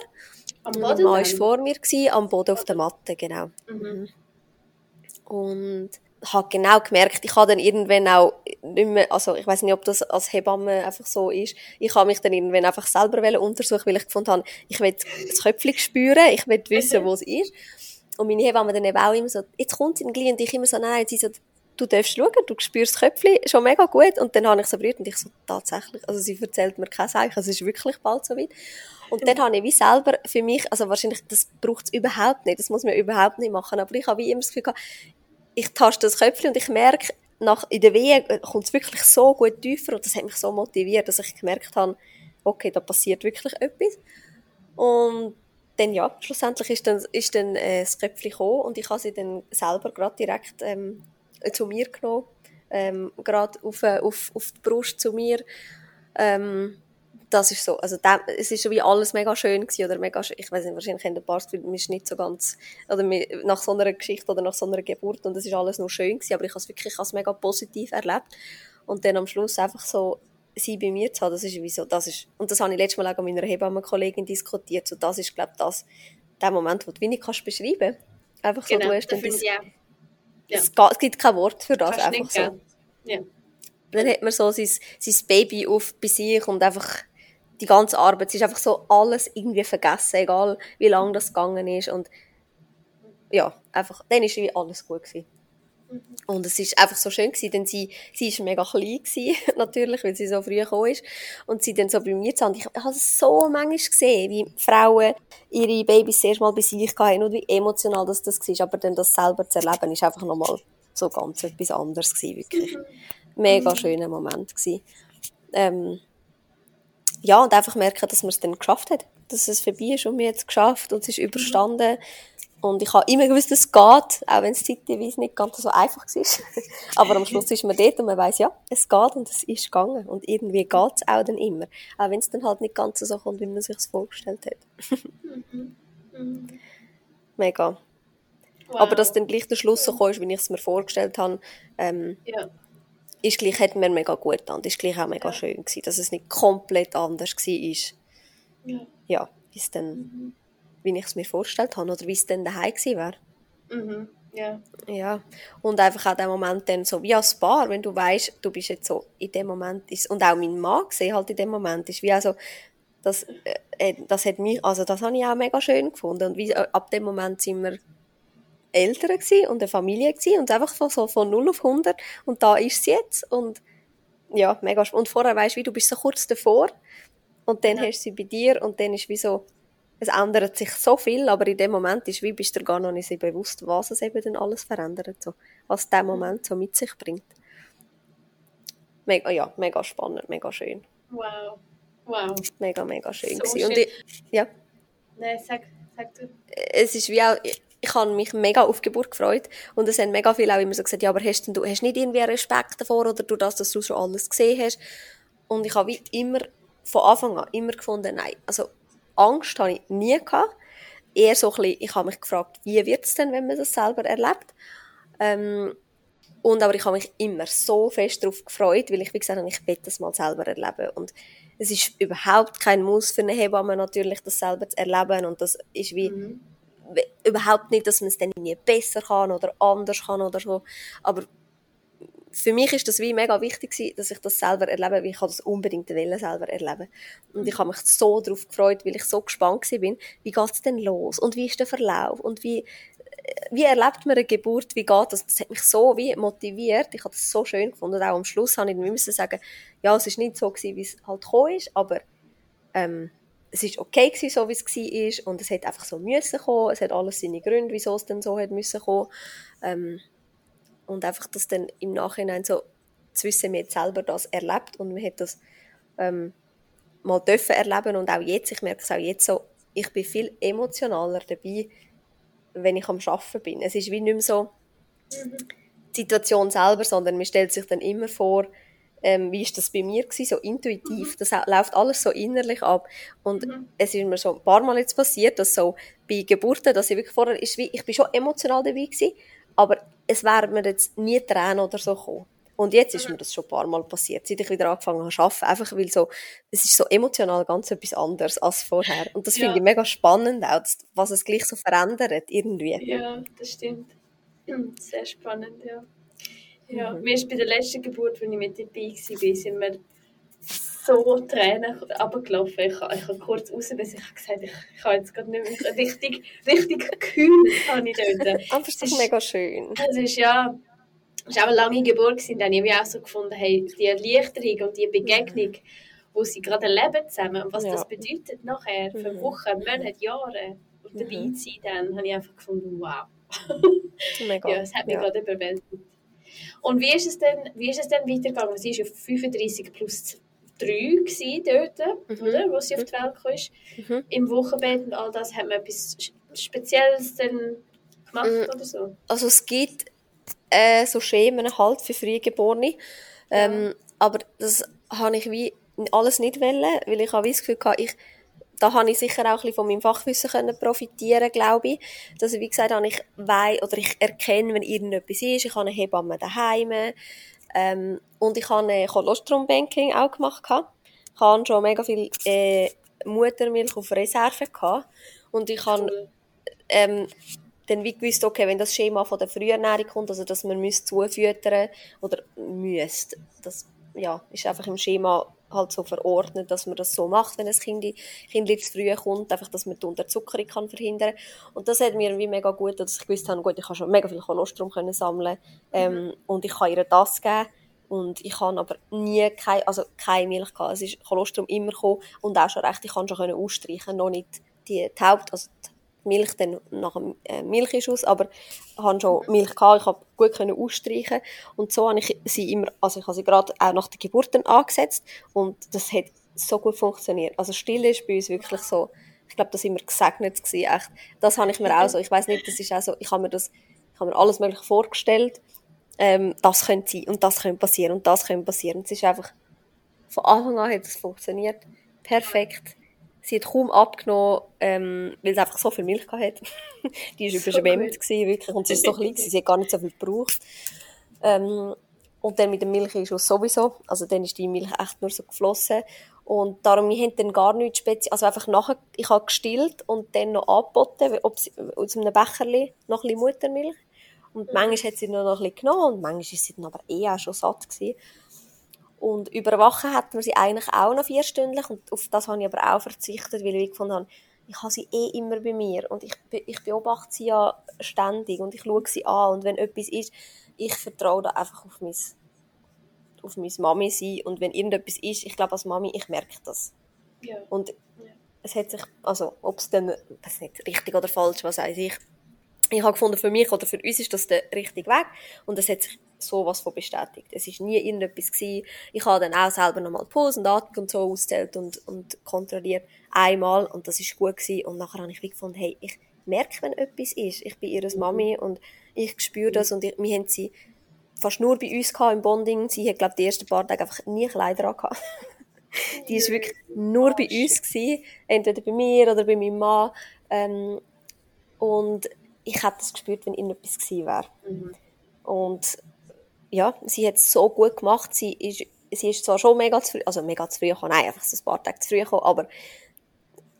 Speaker 2: Am Boden? Mein Mann war vor mir, gewesen, am Boden auf der Matte, genau. Mhm. Und habe genau gemerkt, ich habe dann irgendwann auch nicht mehr, also ich weiß nicht, ob das als Hebamme einfach so ist, ich habe mich dann irgendwann einfach selber untersuchen, weil ich gefunden habe, ich will das Köpfchen spüren, ich will wissen, wo es ist. Und meine Hebamme dann eben auch immer so, jetzt kommt sie gleich und ich immer so, nein, sie so, du darfst schauen, du spürst das Köpfchen schon mega gut. Und dann habe ich so berührt und ich so, tatsächlich, also sie erzählt mir kein Zeichen, es ist wirklich bald so weit. Und dann habe ich wie selber für mich, also wahrscheinlich, das braucht es überhaupt nicht, das muss man überhaupt nicht machen, aber ich habe wie immer das Gefühl gehabt, ich taste das Köpfchen und ich merke, nach, in der Wehe kommt es wirklich so gut tiefer und das hat mich so motiviert, dass ich gemerkt habe, okay, da passiert wirklich etwas. Und dann ja, schlussendlich ist dann, ist dann äh, das Köpfchen gekommen und ich habe sie dann selber gerade direkt ähm, zu mir genommen, ähm, gerade auf, äh, auf, auf die Brust zu mir. Ähm, das ist so, also dem, es ist so wie alles mega schön gewesen, oder mega, ich weiß nicht, wahrscheinlich haben ein paar Gefühl, man ist nicht so ganz, oder nach so einer Geschichte oder nach so einer Geburt und es ist alles nur schön gewesen, aber ich habe es wirklich als mega positiv erlebt und dann am Schluss einfach so sie bei mir zu haben, das ist wie so, das ist, und das habe ich letztes Mal auch mit meiner Hebammenkollegin diskutiert, so das ist, glaube ich, das, der Moment, wo du wenig kannst beschreiben. Einfach so,
Speaker 1: genau,
Speaker 2: du hast dann
Speaker 1: das, ja.
Speaker 2: es, es, gibt kein Wort für das, kannst einfach so.
Speaker 1: Ja.
Speaker 2: Dann hat man so sein, sein Baby auf bei sich und einfach die ganze Arbeit, es ist einfach so alles irgendwie vergessen, egal wie lange das gegangen ist und ja, einfach, dann ist wie alles gut gewesen. Und es ist einfach so schön gewesen, denn sie, sie ist mega klein gewesen, *laughs* natürlich, weil sie so früh gekommen ist. Und sie dann so bei mir und ich habe so manchmal gesehen, wie Frauen ihre Babys zuerst mal bei sich hatten und wie emotional das, das war. Aber dann das selber zu erleben, ist einfach nochmal so ganz etwas anderes gewesen, wirklich. Mega mhm. schöner Moment gewesen. Ähm, ja, und einfach merken, dass man es dann geschafft hat. Dass es vorbei ist und wir es geschafft und es ist überstanden. Und ich habe immer gewusst, dass es geht, auch wenn es zeitweise nicht ganz so einfach war. *laughs* Aber am Schluss ist man dort und man weiß ja, es geht und es ist gegangen. Und irgendwie geht es auch dann immer. Auch wenn es dann halt nicht ganz so kommt, wie man sich es vorgestellt hat. Mhm. Mhm. Mega. Wow. Aber dass dann gleich der Schluss so kam, wie ich es mir vorgestellt habe, ähm, ja. Ist gleich, hat mir mega gut getan. Ist gleich auch mega ja. schön gewesen, dass es nicht komplett anders war. Ja. Ja, bis dann... Mhm wie ich es mir vorgestellt habe oder wie es dann daheim gewesen wäre.
Speaker 1: Mhm. Ja.
Speaker 2: ja. Und einfach auch der Moment dann so wie als Paar, wenn du weißt, du bist jetzt so in dem Moment ist und auch mein Mann gesehen halt in dem Moment ist wie also das, äh, äh, das hat mich, also das habe ich auch mega schön gefunden und wie, äh, ab dem Moment sind wir Eltern gewesen und eine Familie gewesen und einfach von, so von 0 auf 100 und da ist sie jetzt und ja, mega. Und vorher weißt du, wie du bist so kurz davor und dann ja. hast du sie bei dir und dann ist wie so, es ändert sich so viel, aber in dem Moment ist wie bist du gar noch nicht so bewusst, was es eben dann alles verändert, so, was der Moment so mit sich bringt. Mega, ja, mega spannend, mega schön.
Speaker 1: Wow, wow.
Speaker 2: Mega, mega schön.
Speaker 1: So schön.
Speaker 2: Und ich, ja.
Speaker 1: Nein, sag, sag du.
Speaker 2: Es ist wie auch, ich, habe mich mega auf Geburt gefreut und es haben mega viele auch immer so gesagt, ja, aber hast du hast nicht irgendwie Respekt davor oder du das, dass du schon alles gesehen hast? Und ich habe immer von Anfang an immer gefunden, nein, also Angst habe ich nie gehabt. Eher so ein bisschen, ich habe mich gefragt, wie wird es denn, wenn man das selber erlebt? Ähm, und aber ich habe mich immer so fest darauf gefreut, weil ich, wie gesagt habe, ich will das mal selber erleben. Und es ist überhaupt kein Muss für eine Hebamme natürlich, das selber zu erleben. Und das ist wie mhm. Überhaupt nicht, dass man es dann nie besser kann oder anders kann oder so. Aber für mich ist das wie mega wichtig gewesen, dass ich das selber erlebe, weil ich das unbedingt wollen, selber erleben. Und ich habe mich so darauf gefreut, weil ich so gespannt bin, wie geht es denn los und wie ist der Verlauf und wie, wie erlebt man eine Geburt, wie geht das? Das hat mich so wie motiviert, ich habe das so schön gefunden und auch am Schluss habe ich dann müssen sagen, ja, es ist nicht so gewesen, wie es halt gekommen ist, aber ähm, es ist okay gewesen, so wie es war und es hat einfach so müssen kommen, es hat alles seine Gründe, wieso es denn so hat müssen kommen. Ähm, und einfach das dann im Nachhinein so zu wissen, man hat selber das erlebt und man hat das ähm, mal dürfen erleben und auch jetzt, ich merke es auch jetzt so, ich bin viel emotionaler dabei, wenn ich am Arbeiten bin. Es ist wie nicht mehr so die Situation selber, sondern man stellt sich dann immer vor, ähm, wie ist das bei mir gewesen, so intuitiv. Mhm. Das läuft alles so innerlich ab. Und mhm. es ist mir so ein paar Mal jetzt passiert, dass so bei Geburten, dass ich wirklich vorher, ist wie, ich bin schon emotional dabei gewesen, aber es wäre mir jetzt nie Tränen oder so gekommen. Und jetzt ist mir das schon ein paar Mal passiert, seit ich wieder angefangen habe zu arbeiten. Einfach weil so, es ist so emotional ganz etwas anderes als vorher. Und das ja. finde ich mega spannend auch, was es gleich so verändert irgendwie.
Speaker 1: Ja, das stimmt. *clears throat* Sehr spannend, ja. Ja, mhm. mir ist bei der letzten Geburt, als ich mit dabei war, sind wir so Tränen runtergelaufen. Ich, ich habe kurz raus, bis ich gesagt ich, ich habe jetzt gerade nicht mehr richtig, *laughs* richtig kühl habe ich dort. *laughs*
Speaker 2: Aber es ist mega schön.
Speaker 1: Es ist ja, es war auch eine lange Geburt gewesen, dann habe ich auch so gefunden, hey, die Erleichterung und die Begegnung, mhm. wo sie gerade erleben zusammen und was ja. das bedeutet nachher für mhm. Wochen, Monate, Jahre und dabei mhm. zu sein, dann habe ich einfach gefunden, wow. Mega. *laughs* ja, es hat mich ja. gerade überwältigt. Und wie ist es denn, wie ist es denn weitergegangen? Sie ist auf 35 plus drei gewesen dort, mhm. oder, wo sie auf die Welt kam. Mhm. Im Wochenbett und all das, hat man etwas Spezielles dann gemacht mhm. oder so?
Speaker 2: Also es gibt äh, so Schemen halt für Frühgeborene, ähm, ja. aber das habe ich wie alles nicht wollen, weil ich habe das Gefühl hatte, ich da habe ich sicher auch ein bisschen von meinem Fachwissen können profitieren, glaube ich. Dass wie gesagt, habe ich weiss, oder ich erkenne, wenn irgendetwas ist. Ich habe eine Hebamme daheim. Ähm, und ich habe ein Kolostrum-Banking auch gemacht. Ich habe schon mega viel äh, Muttermilch auf Reserve gehabt. Und ich habe ähm, dann wie gewusst, okay, wenn das Schema von der Frühernährung kommt, also dass man müsste zufüttern oder müsste, das ja, ist einfach im Schema halt so verordnet, dass man das so macht, wenn ein Kind, kind zu früh kommt, einfach, dass man die Unterzuckerung kann verhindern Und das hat mir wie mega gut, dass ich gewusst habe, gut, ich kann schon mega viel Kolostrum können sammeln ähm, mhm. und ich kann ihr das geben und ich habe aber nie keine, also keine Milch gehabt. Es ist Kolostrum immer gekommen und auch schon recht, ich kann schon können ausstreichen, noch nicht die, die Haupt, also die Milch dann nach dem äh, Milchschuss, aber ich hatte schon Milch gehabt, ich konnte gut können ausstreichen und so habe ich sie immer, also ich habe sie gerade auch nach der Geburt angesetzt und das hat so gut funktioniert. Also Stille ist bei uns wirklich so, ich glaube, das sind wir gesegnet gewesen, echt. Das habe ich mir auch so, ich weiß nicht, das ist auch so, ich habe mir das, ich habe mir alles mögliche vorgestellt, ähm, das könnte sein und das könnte passieren und das könnte passieren. Es ist einfach, von Anfang an hat es funktioniert, perfekt Sie hat kaum abgenommen, ähm, weil sie einfach so viel Milch hatte. *laughs* die war so überschwemmt, gewesen, wirklich. Und sie ist so klein, sie hat gar nicht so viel gebraucht. Ähm, und dann mit dem Milchschuss sowieso. Also dann ist die Milch echt nur so geflossen. Und darum, wir haben dann gar nichts speziell, also einfach nachher, ich habe gestillt und dann noch angeboten, ob sie, aus einem Becherli noch ein bisschen Muttermilch. Und mhm. manchmal hat sie noch ein bisschen genommen und manchmal ist sie dann aber eh auch schon satt gewesen. Und überwachen hat man sie eigentlich auch noch vierstündlich und auf das habe ich aber auch verzichtet, weil ich gefunden habe, ich habe sie eh immer bei mir und ich, ich beobachte sie ja ständig und ich schaue sie an und wenn etwas ist, ich vertraue da einfach auf mein, auf meine Mami sein und wenn irgendetwas ist, ich glaube als Mami, ich merke das. Ja. Und ja. es hat sich, also ob es dann, das ist nicht richtig oder falsch, was weiß ich, ich habe gefunden, für mich oder für uns ist das der richtige Weg und es hat sich sowas von bestätigt. Es ist nie irgendetwas gewesen. Ich habe dann auch selber nochmal Puls und Atmung und so auszählt und, und kontrolliert. Einmal. Und das ist gut gewesen. Und nachher habe ich gefunden, hey, ich merke, wenn etwas ist. Ich bin ihre Mami und ich spüre das und ich, wir haben sie fast nur bei uns gehabt, im Bonding. Sie hat, glaube die ersten paar Tage einfach nie Kleider angehabt. *laughs* die ist wirklich nur bei uns gewesen. Entweder bei mir oder bei meinem Mann. Ähm, und ich hätte das gespürt, wenn irgendetwas gewesen wäre. Mhm. Und ja, sie hat es so gut gemacht. Sie ist, sie ist zwar schon mega zu früh, also mega zu früh gekommen, nein, einfach so ein paar Tage zu früh gekommen, aber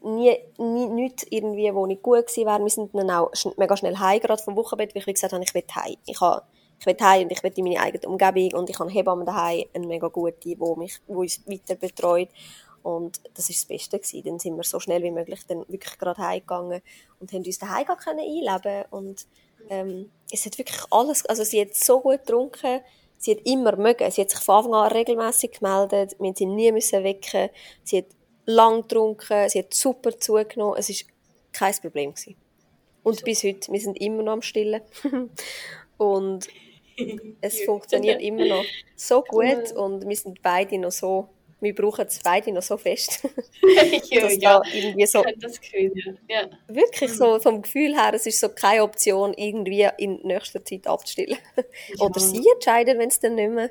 Speaker 2: nie, nie, nicht irgendwie, wo nicht gut gewesen wäre. Wir sind dann auch schn mega schnell heim, gerade vom Wochenbett, weil ich gesagt habe, ich will heim. Ich ich will heim und ich will in meine eigene Umgebung und ich habe Hebammen daheim, eine mega gute, die mich, die uns weiter betreut. Und das ist das Beste gewesen. Dann sind wir so schnell wie möglich dann wirklich gerade heimgegangen und haben uns daheim können einleben und ähm, es hat wirklich alles, also sie hat so gut getrunken, sie hat immer mögen, sie hat sich von Anfang an regelmäßig gemeldet, wir sie nie müssen wecken, sie hat lang getrunken, sie hat super zugenommen, es ist kein Problem gewesen. Und so. bis heute, wir sind immer noch am Stillen. *laughs* und es *laughs* funktioniert immer noch so gut und wir sind beide noch so wir brauchen es beide noch so fest. *laughs* *laughs*
Speaker 1: dass ja, da irgendwie so, das Gefühl, ja.
Speaker 2: Wirklich mhm. so vom Gefühl her, es ist so keine Option, irgendwie in nächster Zeit abzustillen. *laughs* Ja. Oder sie entscheiden, wenn es dann nicht mehr,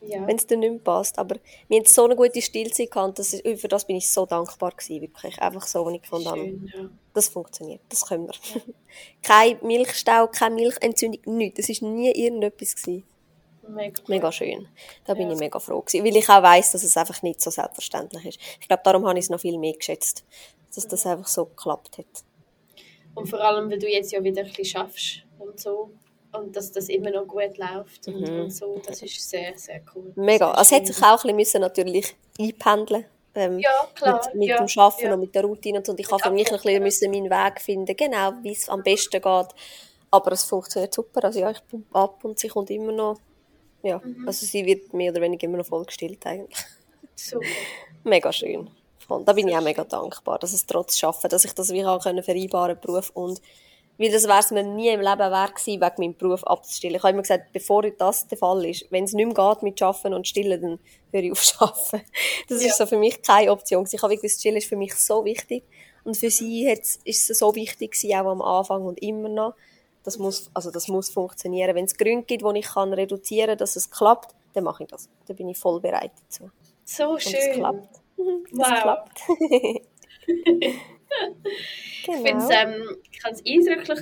Speaker 2: ja. wenn es dann nicht mehr passt. Aber wir hatten so eine gute Stillzeit gehabt, dass ich, für das bin ich so dankbar gewesen, wirklich. Einfach so, wenn ich gefunden habe, ja. das funktioniert, das können wir. kein Milchstau, keine Milchentzündung, nichts. Das war nie irgendetwas gewesen. Mega, mega schön. Da bin ja. ich mega froh gewesen, weil ich auch weiss, dass es einfach nicht so selbstverständlich ist. Ich glaube, darum habe ich es noch viel mehr geschätzt, dass das einfach so geklappt hat.
Speaker 1: Und vor allem, weil du jetzt ja wieder ein bisschen schaffst und so und dass das immer noch gut läuft und, mhm. und so, das ist sehr, sehr cool.
Speaker 2: Mega. Also hat sich auch ein bisschen natürlich einpendeln ähm,
Speaker 1: ja, klar.
Speaker 2: Mit, mit
Speaker 1: ja,
Speaker 2: dem Arbeiten ja. und mit der Routine und so. Und ich habe für mich ein bisschen müssen meinen Weg finden, genau, wie es am besten geht. Aber es funktioniert super. Also ja, ich pumpe ab und sie kommt immer noch ja, mhm. also sie wird mehr oder weniger immer noch voll gestillt eigentlich.
Speaker 1: Super. *laughs*
Speaker 2: mega schön. Und da bin ich auch mega dankbar, dass es trotz Schaffen, dass ich das wie auch können vereinbaren Beruf und Weil das wäre es mir nie im Leben wert gewesen, wegen meinem Beruf abzustillen. Ich habe immer gesagt, bevor das der Fall ist, wenn es nicht mehr geht mit Arbeiten und Stillen, dann höre ich auf Arbeiten. *laughs* Das ja. ist so für mich keine Option. Ich habe gewusst, Stillen ist für mich so wichtig. Und für sie ist es so wichtig gewesen, auch am Anfang und immer noch. Das muss, also das muss funktionieren. Wenn es Gründe gibt, wo ich kann reduzieren kann, dass es klappt, dann mache ich das. Dann bin ich voll bereit dazu.
Speaker 1: So und schön. *laughs* Es
Speaker 2: klappt.
Speaker 1: Wow. Es klappt. genau. Ich, ähm, ich habe es eindrücklich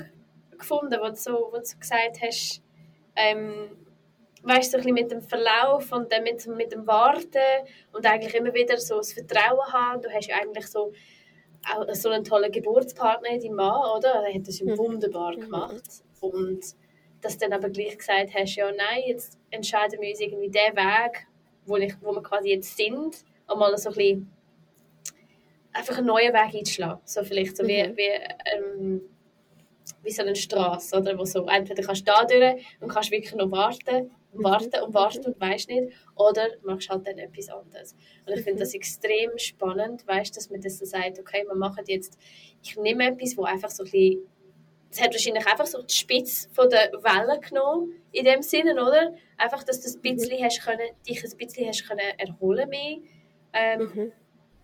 Speaker 1: gefunden, was du, was du gesagt hast, ähm, weißt du, so ein mit dem Verlauf und dann mit, mit dem Warten und eigentlich immer wieder so das Vertrauen haben. Du hast ja eigentlich so auch so einen tollen Geburtspartner, dein Mann, oder? Er hat das ja mhm. wunderbar mhm. gemacht. Und dass du dann aber gleich gesagt hast, ja nein, jetzt entscheiden wir uns irgendwie den Weg, wo, ich, wo wir quasi jetzt sind, einmal so ein bisschen einfach einen neuen Weg einzuschlagen. So vielleicht so mhm. wie, wie, ähm, wie so eine Straße, oder? Wo so entweder kannst du da durch und kannst wirklich noch warten warten und warten und weißt nicht, oder machst halt dann etwas anderes. Und ich finde das extrem spannend, weißt, dass man das so sagt, okay, wir machen jetzt, ich nehme etwas, wo einfach so ein bisschen es hat wahrscheinlich einfach so die Spitze von der Welle genommen, in dem Sinne, oder? Einfach, dass du ein bisschen hast können, dich ein bisschen hast können erholen mehr. Ähm, mhm.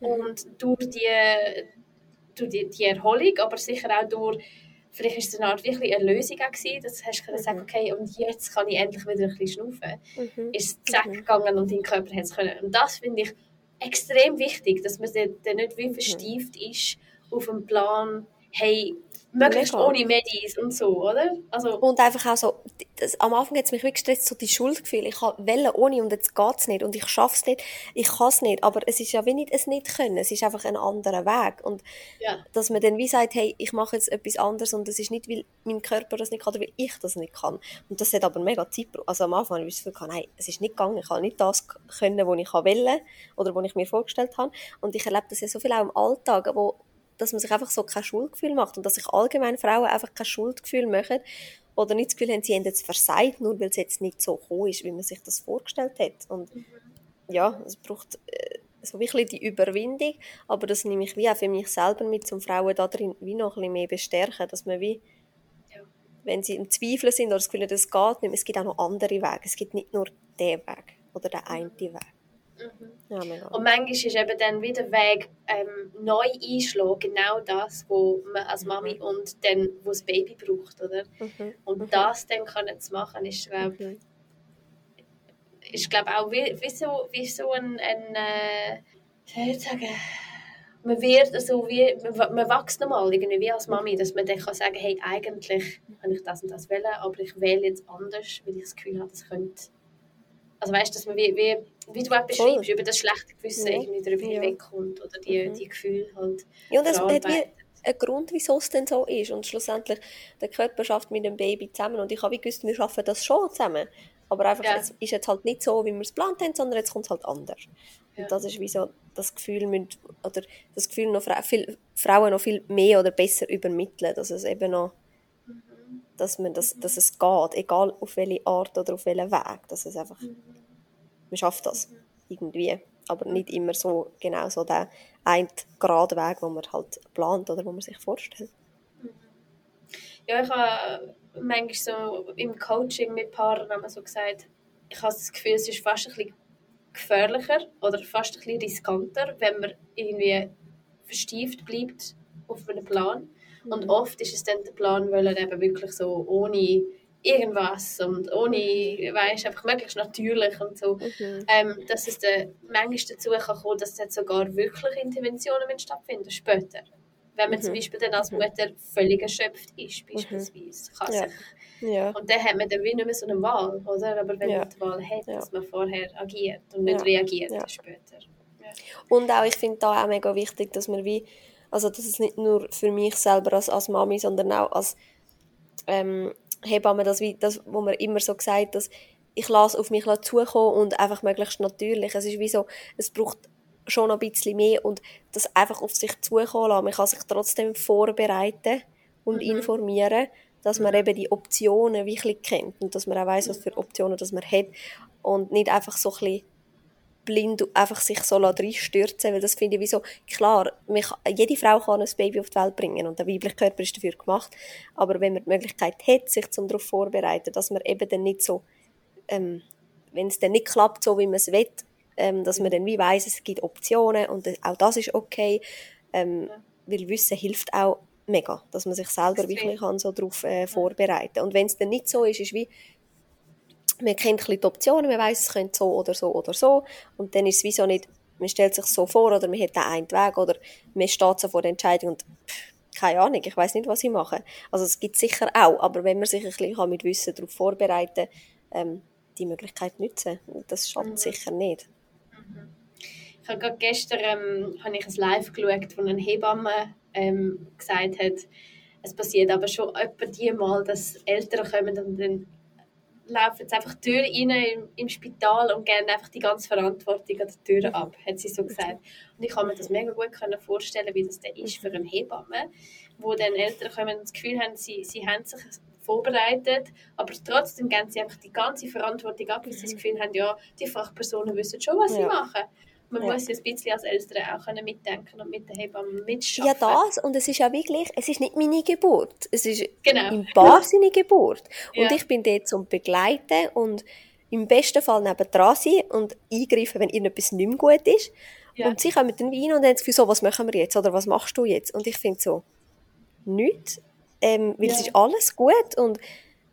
Speaker 1: Und durch die, durch die, die Erholung, aber sicher auch durch, vielleicht ist es eine Art wirklich eine Lösung auch gewesen, dass du mhm. sagen okay, und jetzt kann ich endlich wieder ein bisschen schnaufen. Mhm. Ist es zack mhm. gegangen und dein Körper hat es können. Und das finde ich extrem wichtig, dass man dann nicht wie mhm. verstieft ist auf dem Plan, hey, Möglichst Mega. ohne Medis und so, oder? Also
Speaker 2: und einfach auch so, das, am Anfang hat es mich wirklich gestresst, so die Schuldgefühle. Ich Welle ohne und jetzt geht es nicht und ich schaffe es nicht. Ich kann es nicht, aber es ist ja wie nicht es nicht können. Es ist einfach ein anderer Weg. Und ja. dass man dann wie sagt, hey, ich mache jetzt etwas anderes und es ist nicht, weil mein Körper das nicht kann oder weil ich das nicht kann. Und das hat aber mega Zeit Also am Anfang habe ich das Gefühl, nein, es ist nicht gegangen. Ich kann nicht das können, was ich will oder was ich mir vorgestellt habe. Und ich erlebe das ja so viel auch im Alltag, wo dass man sich einfach so kein Schuldgefühl macht und dass sich allgemein Frauen einfach kein Schuldgefühl machen oder nicht das Gefühl haben, sie haben jetzt versagt, nur weil es jetzt nicht so gekommen ist, wie man sich das vorgestellt hat. Und mhm. ja, es braucht äh, so wirklich die Überwindung, aber das nehme ich wie auch für mich selber mit, um Frauen da drin wie noch ein bisschen mehr bestärken, dass man wie wenn sie im Zweifel sind oder das Gefühl das geht nicht, es gibt auch noch andere Wege. Es gibt nicht nur den Weg oder den einen Weg.
Speaker 1: Mhm. Ja, und manchmal ist eben dann wieder der Weg ähm, neu einschlagen, genau das, was man als Mami mhm. und dann, wo das Baby braucht, oder? Mhm. Und mhm. das dann können zu machen, ist, glaube mhm. ist, glaub, auch wie, wie, so, wie so ein, ein äh, wie soll ich sagen, man wird also wie, man, man wächst nochmal irgendwie wie als Mami, dass man dann kann sagen, hey, eigentlich kann ich das und das wählen, aber ich wähle jetzt anders, weil ich das Gefühl habe, das könnte also weißt, dass man wie, wie, wie du auch beschreibst, über das schlechte Gewissen ja. irgendwie darüber ja. hinwegkommt oder die, mhm. die Gefühle halt
Speaker 2: Ja, und es hat wie einen Grund, wieso es denn so ist und schlussendlich der Körper schafft mit dem Baby zusammen und ich habe gewusst, wir schaffen das schon zusammen, aber einfach, ja. es ist jetzt halt nicht so, wie wir es geplant haben, sondern jetzt kommt es halt anders. Ja. Und das ist wie so das Gefühl, oder das Gefühl noch viel, Frauen noch viel mehr oder besser übermitteln, dass es eben noch dass, man das, dass es geht, egal auf welche Art oder auf welchen Weg, dass es einfach, man schafft das irgendwie, aber nicht immer so genau so der ein gerade Weg, den man halt plant oder wo man sich vorstellt.
Speaker 1: Ja, ich habe manchmal so im Coaching mit Paaren haben so gesagt, ich habe das Gefühl, es ist fast ein bisschen gefährlicher oder fast ein bisschen riskanter, wenn man irgendwie verstieft bleibt auf einem Plan und mhm. oft ist es dann der Plan, weil er eben wirklich so ohne irgendwas und ohne, weißt einfach möglichst natürlich und so, mhm. ähm, dass es dann manchmal dazu kann kommen, dass dann sogar wirklich Interventionen stattfinden später. Wenn man mhm. zum Beispiel dann als mhm. Mutter völlig erschöpft ist, mhm. beispielsweise. Kann ja. Ja. Und dann hat man dann wie nicht mehr so eine Wahl, oder? Aber wenn ja. man die Wahl hat, dass man vorher agiert und nicht reagiert später.
Speaker 2: Und auch, ich finde da auch mega wichtig, dass man wie also das ist nicht nur für mich selber als, als Mami, sondern auch als ähm, Hebamme, das, wie, das, wo man immer so gesagt dass ich lasse auf mich zukommen und einfach möglichst natürlich. Es ist wie so, es braucht schon noch ein bisschen mehr und das einfach auf sich zukommen lassen. Man kann sich trotzdem vorbereiten und mhm. informieren, dass man eben die Optionen wirklich kennt und dass man auch weiß, was für Optionen das man hat und nicht einfach so ein bisschen blind einfach sich so reinstürzen weil das finde ich wie so, klar, kann, jede Frau kann ein Baby auf die Welt bringen und der weibliche Körper ist dafür gemacht, aber wenn man die Möglichkeit hat, sich zum darauf vorzubereiten, dass man eben dann nicht so, ähm, wenn es dann nicht klappt, so wie man es will, ähm, dass man dann wie weiss, es gibt Optionen und auch das ist okay, ähm, weil Wissen hilft auch mega, dass man sich selber wirklich kann so darauf äh, vorbereiten Und wenn es dann nicht so ist, ist wie, man kennt ein die Optionen, man weiß, es könnte so oder so oder so und dann ist es wie so nicht, man stellt sich so vor oder man hat den einen Weg oder man steht so vor der Entscheidung und pff, keine Ahnung, ich weiß nicht, was ich mache. Also es gibt sicher auch, aber wenn man sich ein bisschen mit Wissen darauf vorbereiten kann, ähm, die Möglichkeit nutzen, das schadet mhm. sicher nicht.
Speaker 1: Mhm. Ich habe gerade gestern ähm, habe ich ein Live geschaut, wo eine Hebamme ähm, gesagt hat, es passiert aber schon etwa die Mal, dass Eltern kommen und dann laufen jetzt einfach die Tür rein im, im Spital und geben einfach die ganze Verantwortung an die Tür ab, hat sie so gesagt. Und ich kann mir das mega gut vorstellen, wie das dann ist für eine Hebamme, wo dann Eltern kommen und das Gefühl haben, sie, sie haben sich vorbereitet, aber trotzdem geben sie einfach die ganze Verantwortung ab, weil sie das Gefühl haben, ja, die Fachpersonen wissen schon, was sie machen man ja. muss ein bisschen als Eltern auch können mitdenken und mit den Hebammen mitschaffen.
Speaker 2: Ja, das. Und es ist ja wirklich, es ist nicht meine Geburt. Es ist genau. im Paar seine Geburt. *laughs* Und ja. ich bin dort zum Begleiten und im besten Fall neben dran sein und eingreifen, wenn irgendetwas nicht mehr gut ist. Ja. Und sie kommen dann rein und haben das Gefühl, so, was machen wir jetzt? Oder was machst du jetzt? Und ich finde so, nichts. Ähm, weil ja. es ist alles gut und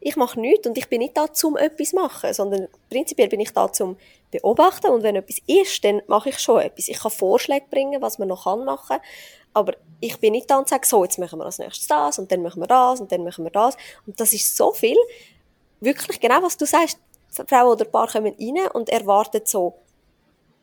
Speaker 2: ich mache nichts und ich bin nicht da, um etwas zu machen, sondern prinzipiell bin ich da, zum beobachten und wenn etwas ist, dann mache ich schon etwas. Ich kann Vorschläge bringen, was man noch machen. Kann, aber ich bin nicht da und sage, so, jetzt machen wir als nächstes das und dann machen wir das und dann machen wir das. Und das ist so viel, wirklich genau, was du sagst, Frau oder Paar kommen rein und erwarten so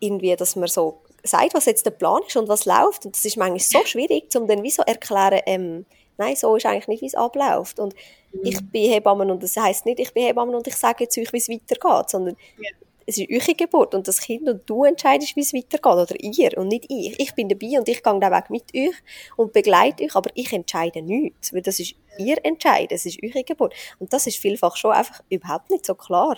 Speaker 2: irgendwie, dass man so sagt, was jetzt der Plan ist und was läuft. Und das ist manchmal so schwierig, um dann wie so erklären, ähm, nein, so ist eigentlich nicht, wie es abläuft. Und mhm. ich bin Hebamme und das heisst nicht, ich bin Hebamme und ich sage jetzt euch, wie es weitergeht, sondern ja es ist eure Geburt und das Kind und du entscheidest, wie es weitergeht oder ihr und nicht ich. Ich bin dabei und ich gehe den Weg mit euch und begleite euch, aber ich entscheide nichts, weil das ist ihr Entscheid, es ist eure Geburt und das ist vielfach schon einfach überhaupt nicht so klar.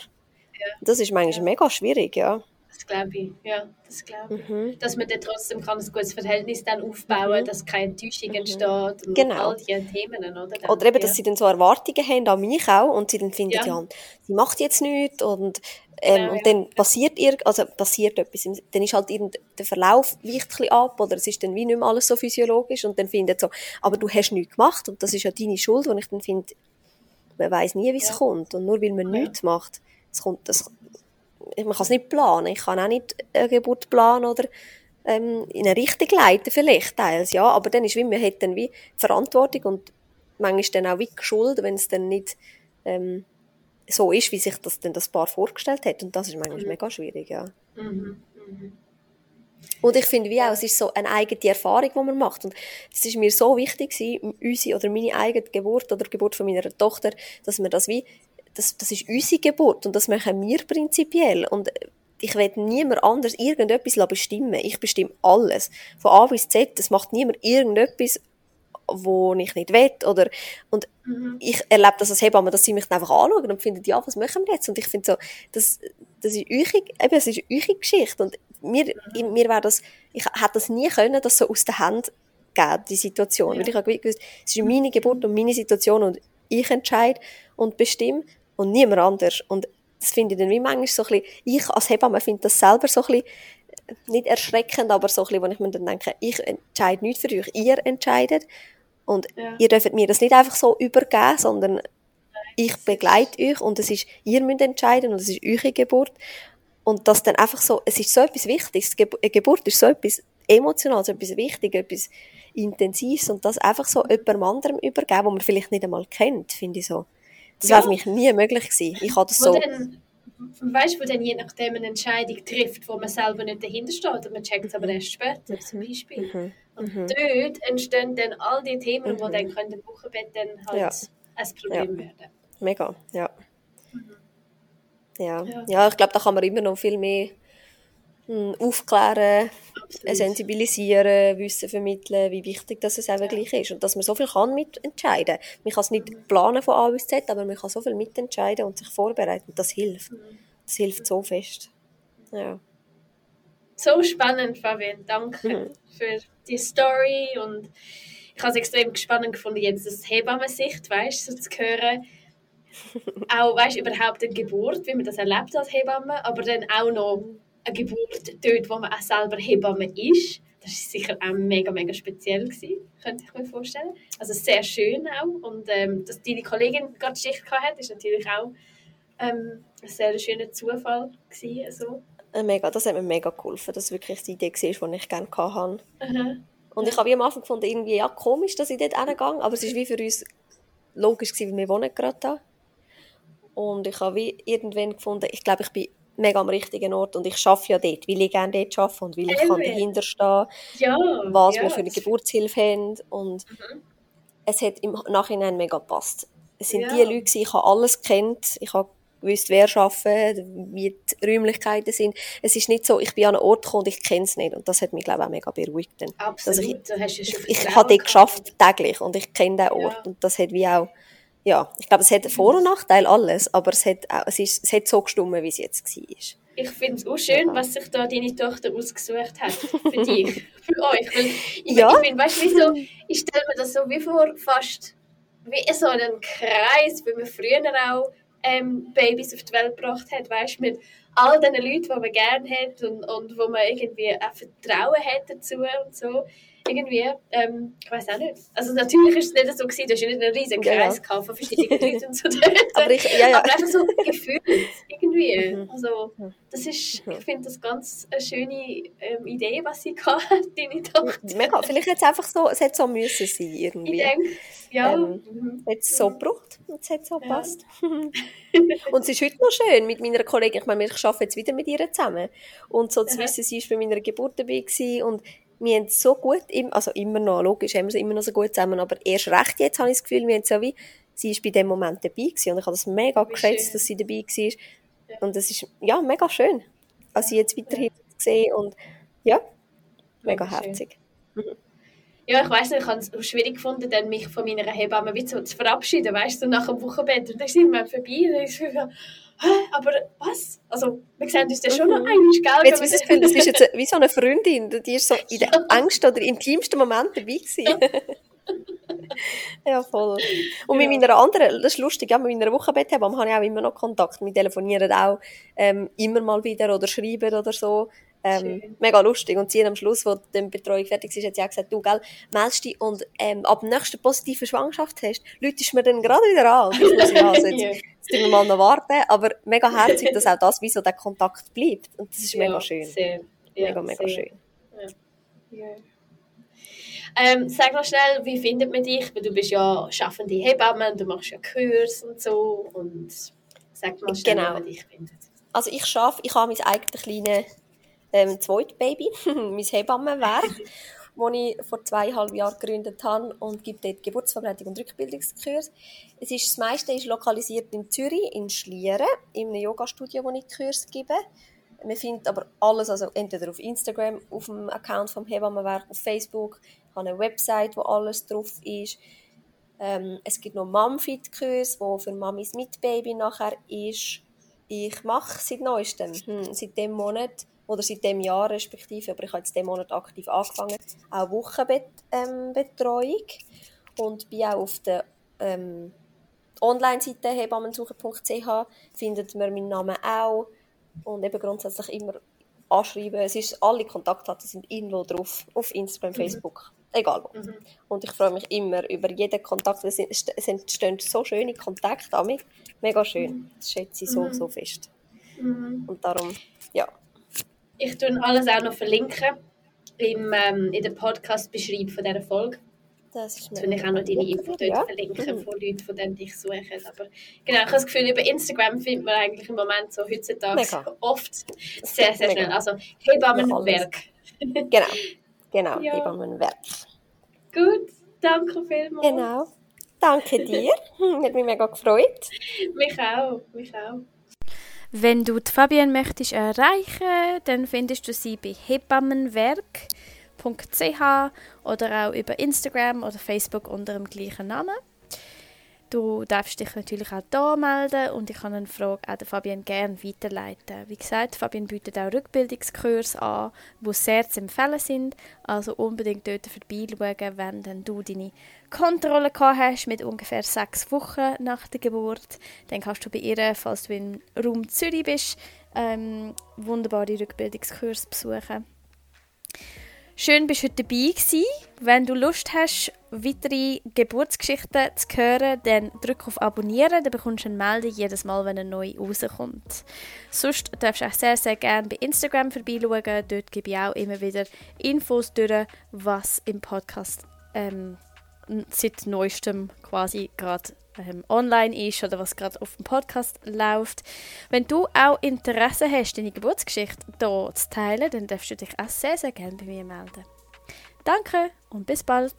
Speaker 2: Ja. Das ist manchmal ja. mega schwierig, ja.
Speaker 1: Das glaube ich, ja, das glaube ich. Mhm. Dass man dann trotzdem kann ein gutes Verhältnis dann aufbauen, mhm. dass keine Enttäuschung mhm. entsteht und genau. all diese Themen, oder? Dann,
Speaker 2: oder eben, dass sie dann so Erwartungen haben an mich auch und sie dann finden, ja, ja sie macht jetzt nichts und ähm, genau, und dann passiert ihr, also passiert etwas, dann ist halt der Verlauf weicht ab oder es ist dann wie nicht mehr alles so physiologisch und dann findet so, aber du hast nichts gemacht und das ist ja deine Schuld, und ich dann finde, man weiß nie, wie es ja. kommt und nur weil man ja. nichts macht, es kommt, das, man kann es nicht planen, ich kann auch nicht eine Geburt planen oder ähm, in eine Richtung leiten vielleicht teils, ja, aber dann ist wie, man hat dann wie Verantwortung und manchmal dann auch wie Schuld, wenn es dann nicht ähm, so ist, wie sich das denn das Paar vorgestellt hat. Und das ist manchmal mhm. mega schwierig, ja. Mhm. Mhm. Und ich finde wie auch, es ist so eine eigene Erfahrung, die man macht. Und es ist mir so wichtig gewesen, unsere oder meine eigene Geburt oder die Geburt von meiner Tochter, dass man das wie, das, das ist unsere Geburt und das machen wir prinzipiell. Und ich will niemand anders irgendetwas bestimmen. Ich bestimme alles. Von A bis Z. Es macht niemand irgendetwas wo ich nicht will oder und mhm. ich erlebe das als Hebamme, dass sie mich einfach anschauen und finden, ja, was machen wir jetzt? Und ich finde so, das, das ist eure, eben, es ist eure Geschichte und mir, mhm. mir wäre das, ich hätte das nie können, das so aus der Hand geben, die Situation, ja. weil ich habe gewusst, es ist meine Geburt und meine Situation und ich entscheide und bestimme und niemand anders und das finde ich dann wie manchmal so ein bisschen, ich als Hebamme finde das selber so ein bisschen nicht erschreckend, aber so ein bisschen, wo ich mir dann denke, ich entscheide nicht für euch, ihr entscheidet und ja. ihr dürft mir das nicht einfach so übergeben, sondern ich begleite euch und es ist, ihr müsst entscheiden und es ist eure Geburt. Und das dann einfach so, es ist so etwas Wichtiges. Eine Geburt ist so etwas Emotionales, so etwas Wichtiges, etwas Intensives und das einfach so jemandem anderem übergeben, wo man vielleicht nicht einmal kennt, finde ich so. Das ja. wäre für mich nie möglich gewesen. Ich habe das so...
Speaker 1: Dann, weißt du, wo dann je nachdem eine Entscheidung trifft, wo man selber nicht dahinter steht und man checkt es aber erst später, zum Beispiel. Mhm. Und mhm. dort entstehen dann all die Themen, mhm. die dann können im Wochenbett dann halt ja. ein Problem ja. werden.
Speaker 2: Mega, ja. Mhm. ja. Ja. ja. ich glaube, da kann man immer noch viel mehr aufklären, Absolut. sensibilisieren, Wissen vermitteln, wie wichtig das es auch wirklich ist und dass man so viel kann mitentscheiden. Man kann es nicht planen von A bis Z, aber man kann so viel mitentscheiden und sich vorbereiten. Das hilft. Das hilft so fest. Ja.
Speaker 1: so spannend, Fabian. Danke mhm. für die Story und ich habe es extrem spannend gefunden, jetzt das Hebammensicht, weißt du, so zu hören. *laughs* auch, weißt überhaupt eine Geburt, wie man das erlebt als Hebamme, aber dann auch noch eine Geburt dort, wo man auch selber Hebamme ist. Das war sicher auch mega, mega speziell, gewesen, könnte ich mir vorstellen. Also sehr schön auch. Und ähm, dass deine Kollegin gerade Schicht hatte, ist natürlich auch ähm, ein sehr schöner Zufall gewesen, also.
Speaker 2: Mega, das hat mir mega geholfen, dass es wirklich die Idee war, die ich gerne hatte. Mhm. Und ich habe am Anfang gefunden, irgendwie ja, komisch, dass ich dort hingehe, aber es war wie für uns logisch gewesen, weil wir wohnen gerade da. Und ich habe wie irgendwann gefunden, ich glaube, ich bin mega am richtigen Ort und ich arbeite ja dort, weil ich gerne dort arbeite und weil ich kann dahinter stehen
Speaker 1: ja,
Speaker 2: was ja. wir für eine Geburtshilfe haben und mhm. es hat im Nachhinein mega gepasst. Es sind ja. die Leute, ich habe alles kennt, ich habe gewusst, wer arbeitet, wie die Räumlichkeiten sind. Es ist nicht so, ich bin an einen Ort gekommen und ich kenne es nicht. Und das hat mich, glaube ich, auch mega beruhigt. Dann.
Speaker 1: Absolut.
Speaker 2: ich,
Speaker 1: du hast
Speaker 2: ich, ich, ich habe dort geschafft, täglich, und ich kenne den Ort. Ja. Und das hat wie auch, ja, ich glaube, es hat Vor- und Nachteil alles, aber es hat, auch, es, ist, es hat so gestummen, wie es jetzt war.
Speaker 1: Ich finde es auch schön, was sich da deine Tochter ausgesucht hat. Für *laughs* dich, für euch. Weil ich, ja. ich bin, weißt so, ich stelle mir das so wie vor, fast wie so einen Kreis, wie wir früher auch ähm, Babys auf die Welt gebracht hat, weißt mit all den Leuten, die man gerne hat und, und wo man irgendwie auch Vertrauen hat dazu und so. Irgendwie, ähm, ich weiß auch nicht. Also natürlich ist es nicht so gewesen, du hast ja nicht einen riesen Kreis ja. von verschiedenen *laughs* Leuten und so
Speaker 2: aber, ich, ja, ja.
Speaker 1: aber einfach so gefühlt, irgendwie. Mhm. Also das ist, mhm. ich finde das ganz eine schöne ähm, Idee, was sie *laughs* hatte, deine Tochter.
Speaker 2: Mega, vielleicht hat es einfach so, es hat so müssen sein irgendwie.
Speaker 1: Ich denke, ja. Ähm,
Speaker 2: mhm. Hat es so gebraucht und es hat so gepasst. *laughs* und es ist heute noch schön mit meiner Kollegin, ich meine, ich arbeite jetzt wieder mit ihr zusammen. Und so zu wissen, sie war bei meiner Geburt dabei und wir haben so gut, also immer noch, logisch haben wir immer noch so gut zusammen, aber erst recht jetzt habe ich das Gefühl, wir haben so wie, sie ist bei dem Moment dabei gewesen und ich habe das mega wie geschätzt, schön. dass sie dabei war. Ja. Und das ist, ja, mega schön. Also sie jetzt weiterhin ja. gesehen und ja, mega herzig. Mhm. *laughs*
Speaker 1: Ja, ich weiß nicht, ich habe es schwierig gefunden, dann mich von meiner Hebamme wie so zu verabschieden, weißt du, so nach dem Wochenbett. Und dann sind wir vorbei und ich so, aber was? Also, wir sehen uns dann schon noch mhm. einmal, gell?
Speaker 2: Jetzt, das, Gefühl, das ist jetzt wie so eine Freundin, die ist so in den engsten *laughs* oder intimsten Momenten dabei gewesen. *laughs* ja, voll. Und ja. mit meiner anderen, das ist lustig, ja, mit meiner Wochenbetthebamme habe ich auch immer noch Kontakt. Wir telefonieren auch ähm, immer mal wieder oder schreiben oder so. Ähm, mega lustig. Und sie am Schluss, wo die Betreuung fertig ist, hat sie auch gesagt, du, gell, meldest dich und ähm, ab dem nächsten positiven Schwangerschaftstest läutest mir dann gerade wieder an. Ich muss ja, also jetzt, jetzt wir mal noch warten. Aber mega herzig, dass auch das wie so der Kontakt bleibt. Und das ist ja, mega schön.
Speaker 1: Sehr.
Speaker 2: Ja, mega, mega
Speaker 1: sehr.
Speaker 2: schön.
Speaker 1: Ja. Ähm, sag noch schnell, wie findet man dich? Weil du bist ja schaffende Hebamme, du machst ja Kurs und so. Und sag mal schnell, genau. wie man dich findet.
Speaker 2: Also ich schaffe, ich habe mein eigenes kleines ähm, zweites Baby, *laughs* mein Hebammenwerk, *laughs* das ich vor zweieinhalb Jahren gegründet habe und gibt dort Geburtsvorbereitung und Rückbildungskurs. Es ist, das meiste ist lokalisiert in Zürich, in Schlieren, in einem Yoga-Studio, wo ich Kurs gebe. Man findet aber alles, also entweder auf Instagram, auf dem Account vom Hebammenwerk, auf Facebook. Ich habe eine Website, wo alles drauf ist. Ähm, es gibt noch Mumfit-Kurs, wo für Mamis mit Baby nachher ist. Ich mache seit neuestem, hm, seit dem Monat oder seit dem Jahr respektive, aber ich habe jetzt diesen Monat aktiv angefangen, auch Wochenbetreuung ähm, und bin auch auf der ähm, Online-Seite hebammensuche.ch findet man meinen Namen auch und eben grundsätzlich immer anschreiben. Es ist, alle Kontaktdaten sind irgendwo drauf, auf Instagram, mhm. Facebook, egal wo. Mhm. Und ich freue mich immer über jeden Kontakt. Es, entstehen so schöne Kontakte mich. Mega schön. Mhm. Das schätze ich so, mhm. so fest. Mhm. Und darum, ja,
Speaker 1: ich tue alles auch noch verlinken im, ähm, in der Podcast-Beschreibung von dieser Folge.
Speaker 2: Das ist
Speaker 1: ich auch noch deine Info dort ja. verlinken mhm. von Leuten, von denen dich suchen. Aber genau, ich habe das Gefühl, über Instagram findet man eigentlich im Moment so heutzutage Mega. oft sehr, sehr schnell. Also Hebammenwerk. *laughs*
Speaker 2: genau, genau, ja. Hebammenwerk.
Speaker 1: Gut, danke vielmals.
Speaker 2: Genau, danke dir. *laughs* Hat mich mega gefreut.
Speaker 1: mich auch, mich auch.
Speaker 3: Wenn du die Fabienne möchtest erreichen, dann findest du sie bei hebammenwerk.ch oder auch über Instagram oder Facebook unter dem gleichen Namen.
Speaker 1: Du darfst dich natürlich auch hier melden und ich kann eine Frage auch Fabian gerne weiterleiten. Wie gesagt, Fabian bietet auch Rückbildungskurse an, die sehr zu empfehlen sind. Also unbedingt dort vorbeischauen, wenn dann du deine Kontrolle gehabt hast mit ungefähr sechs Wochen nach der Geburt. Dann kannst du bei ihr, falls du im Raum Zürich bist, ähm, wunderbare Rückbildungskurse besuchen. Schön, bist du heute dabei gewesen. Wenn du Lust hast, weitere Geburtsgeschichten zu hören, dann drück auf Abonnieren, dann bekommst du eine Meldung jedes Mal, wenn eine neue rauskommt. Sonst darfst du auch sehr, sehr gerne bei Instagram vorbeischauen. Dort gebe ich auch immer wieder Infos durch, was im Podcast ähm, seit neuestem quasi gerade ähm, online ist oder was gerade auf dem Podcast läuft. Wenn du auch Interesse hast, deine Geburtsgeschichte hier zu teilen, dann darfst du dich auch sehr, sehr gerne bei mir melden. Danke und bis bald!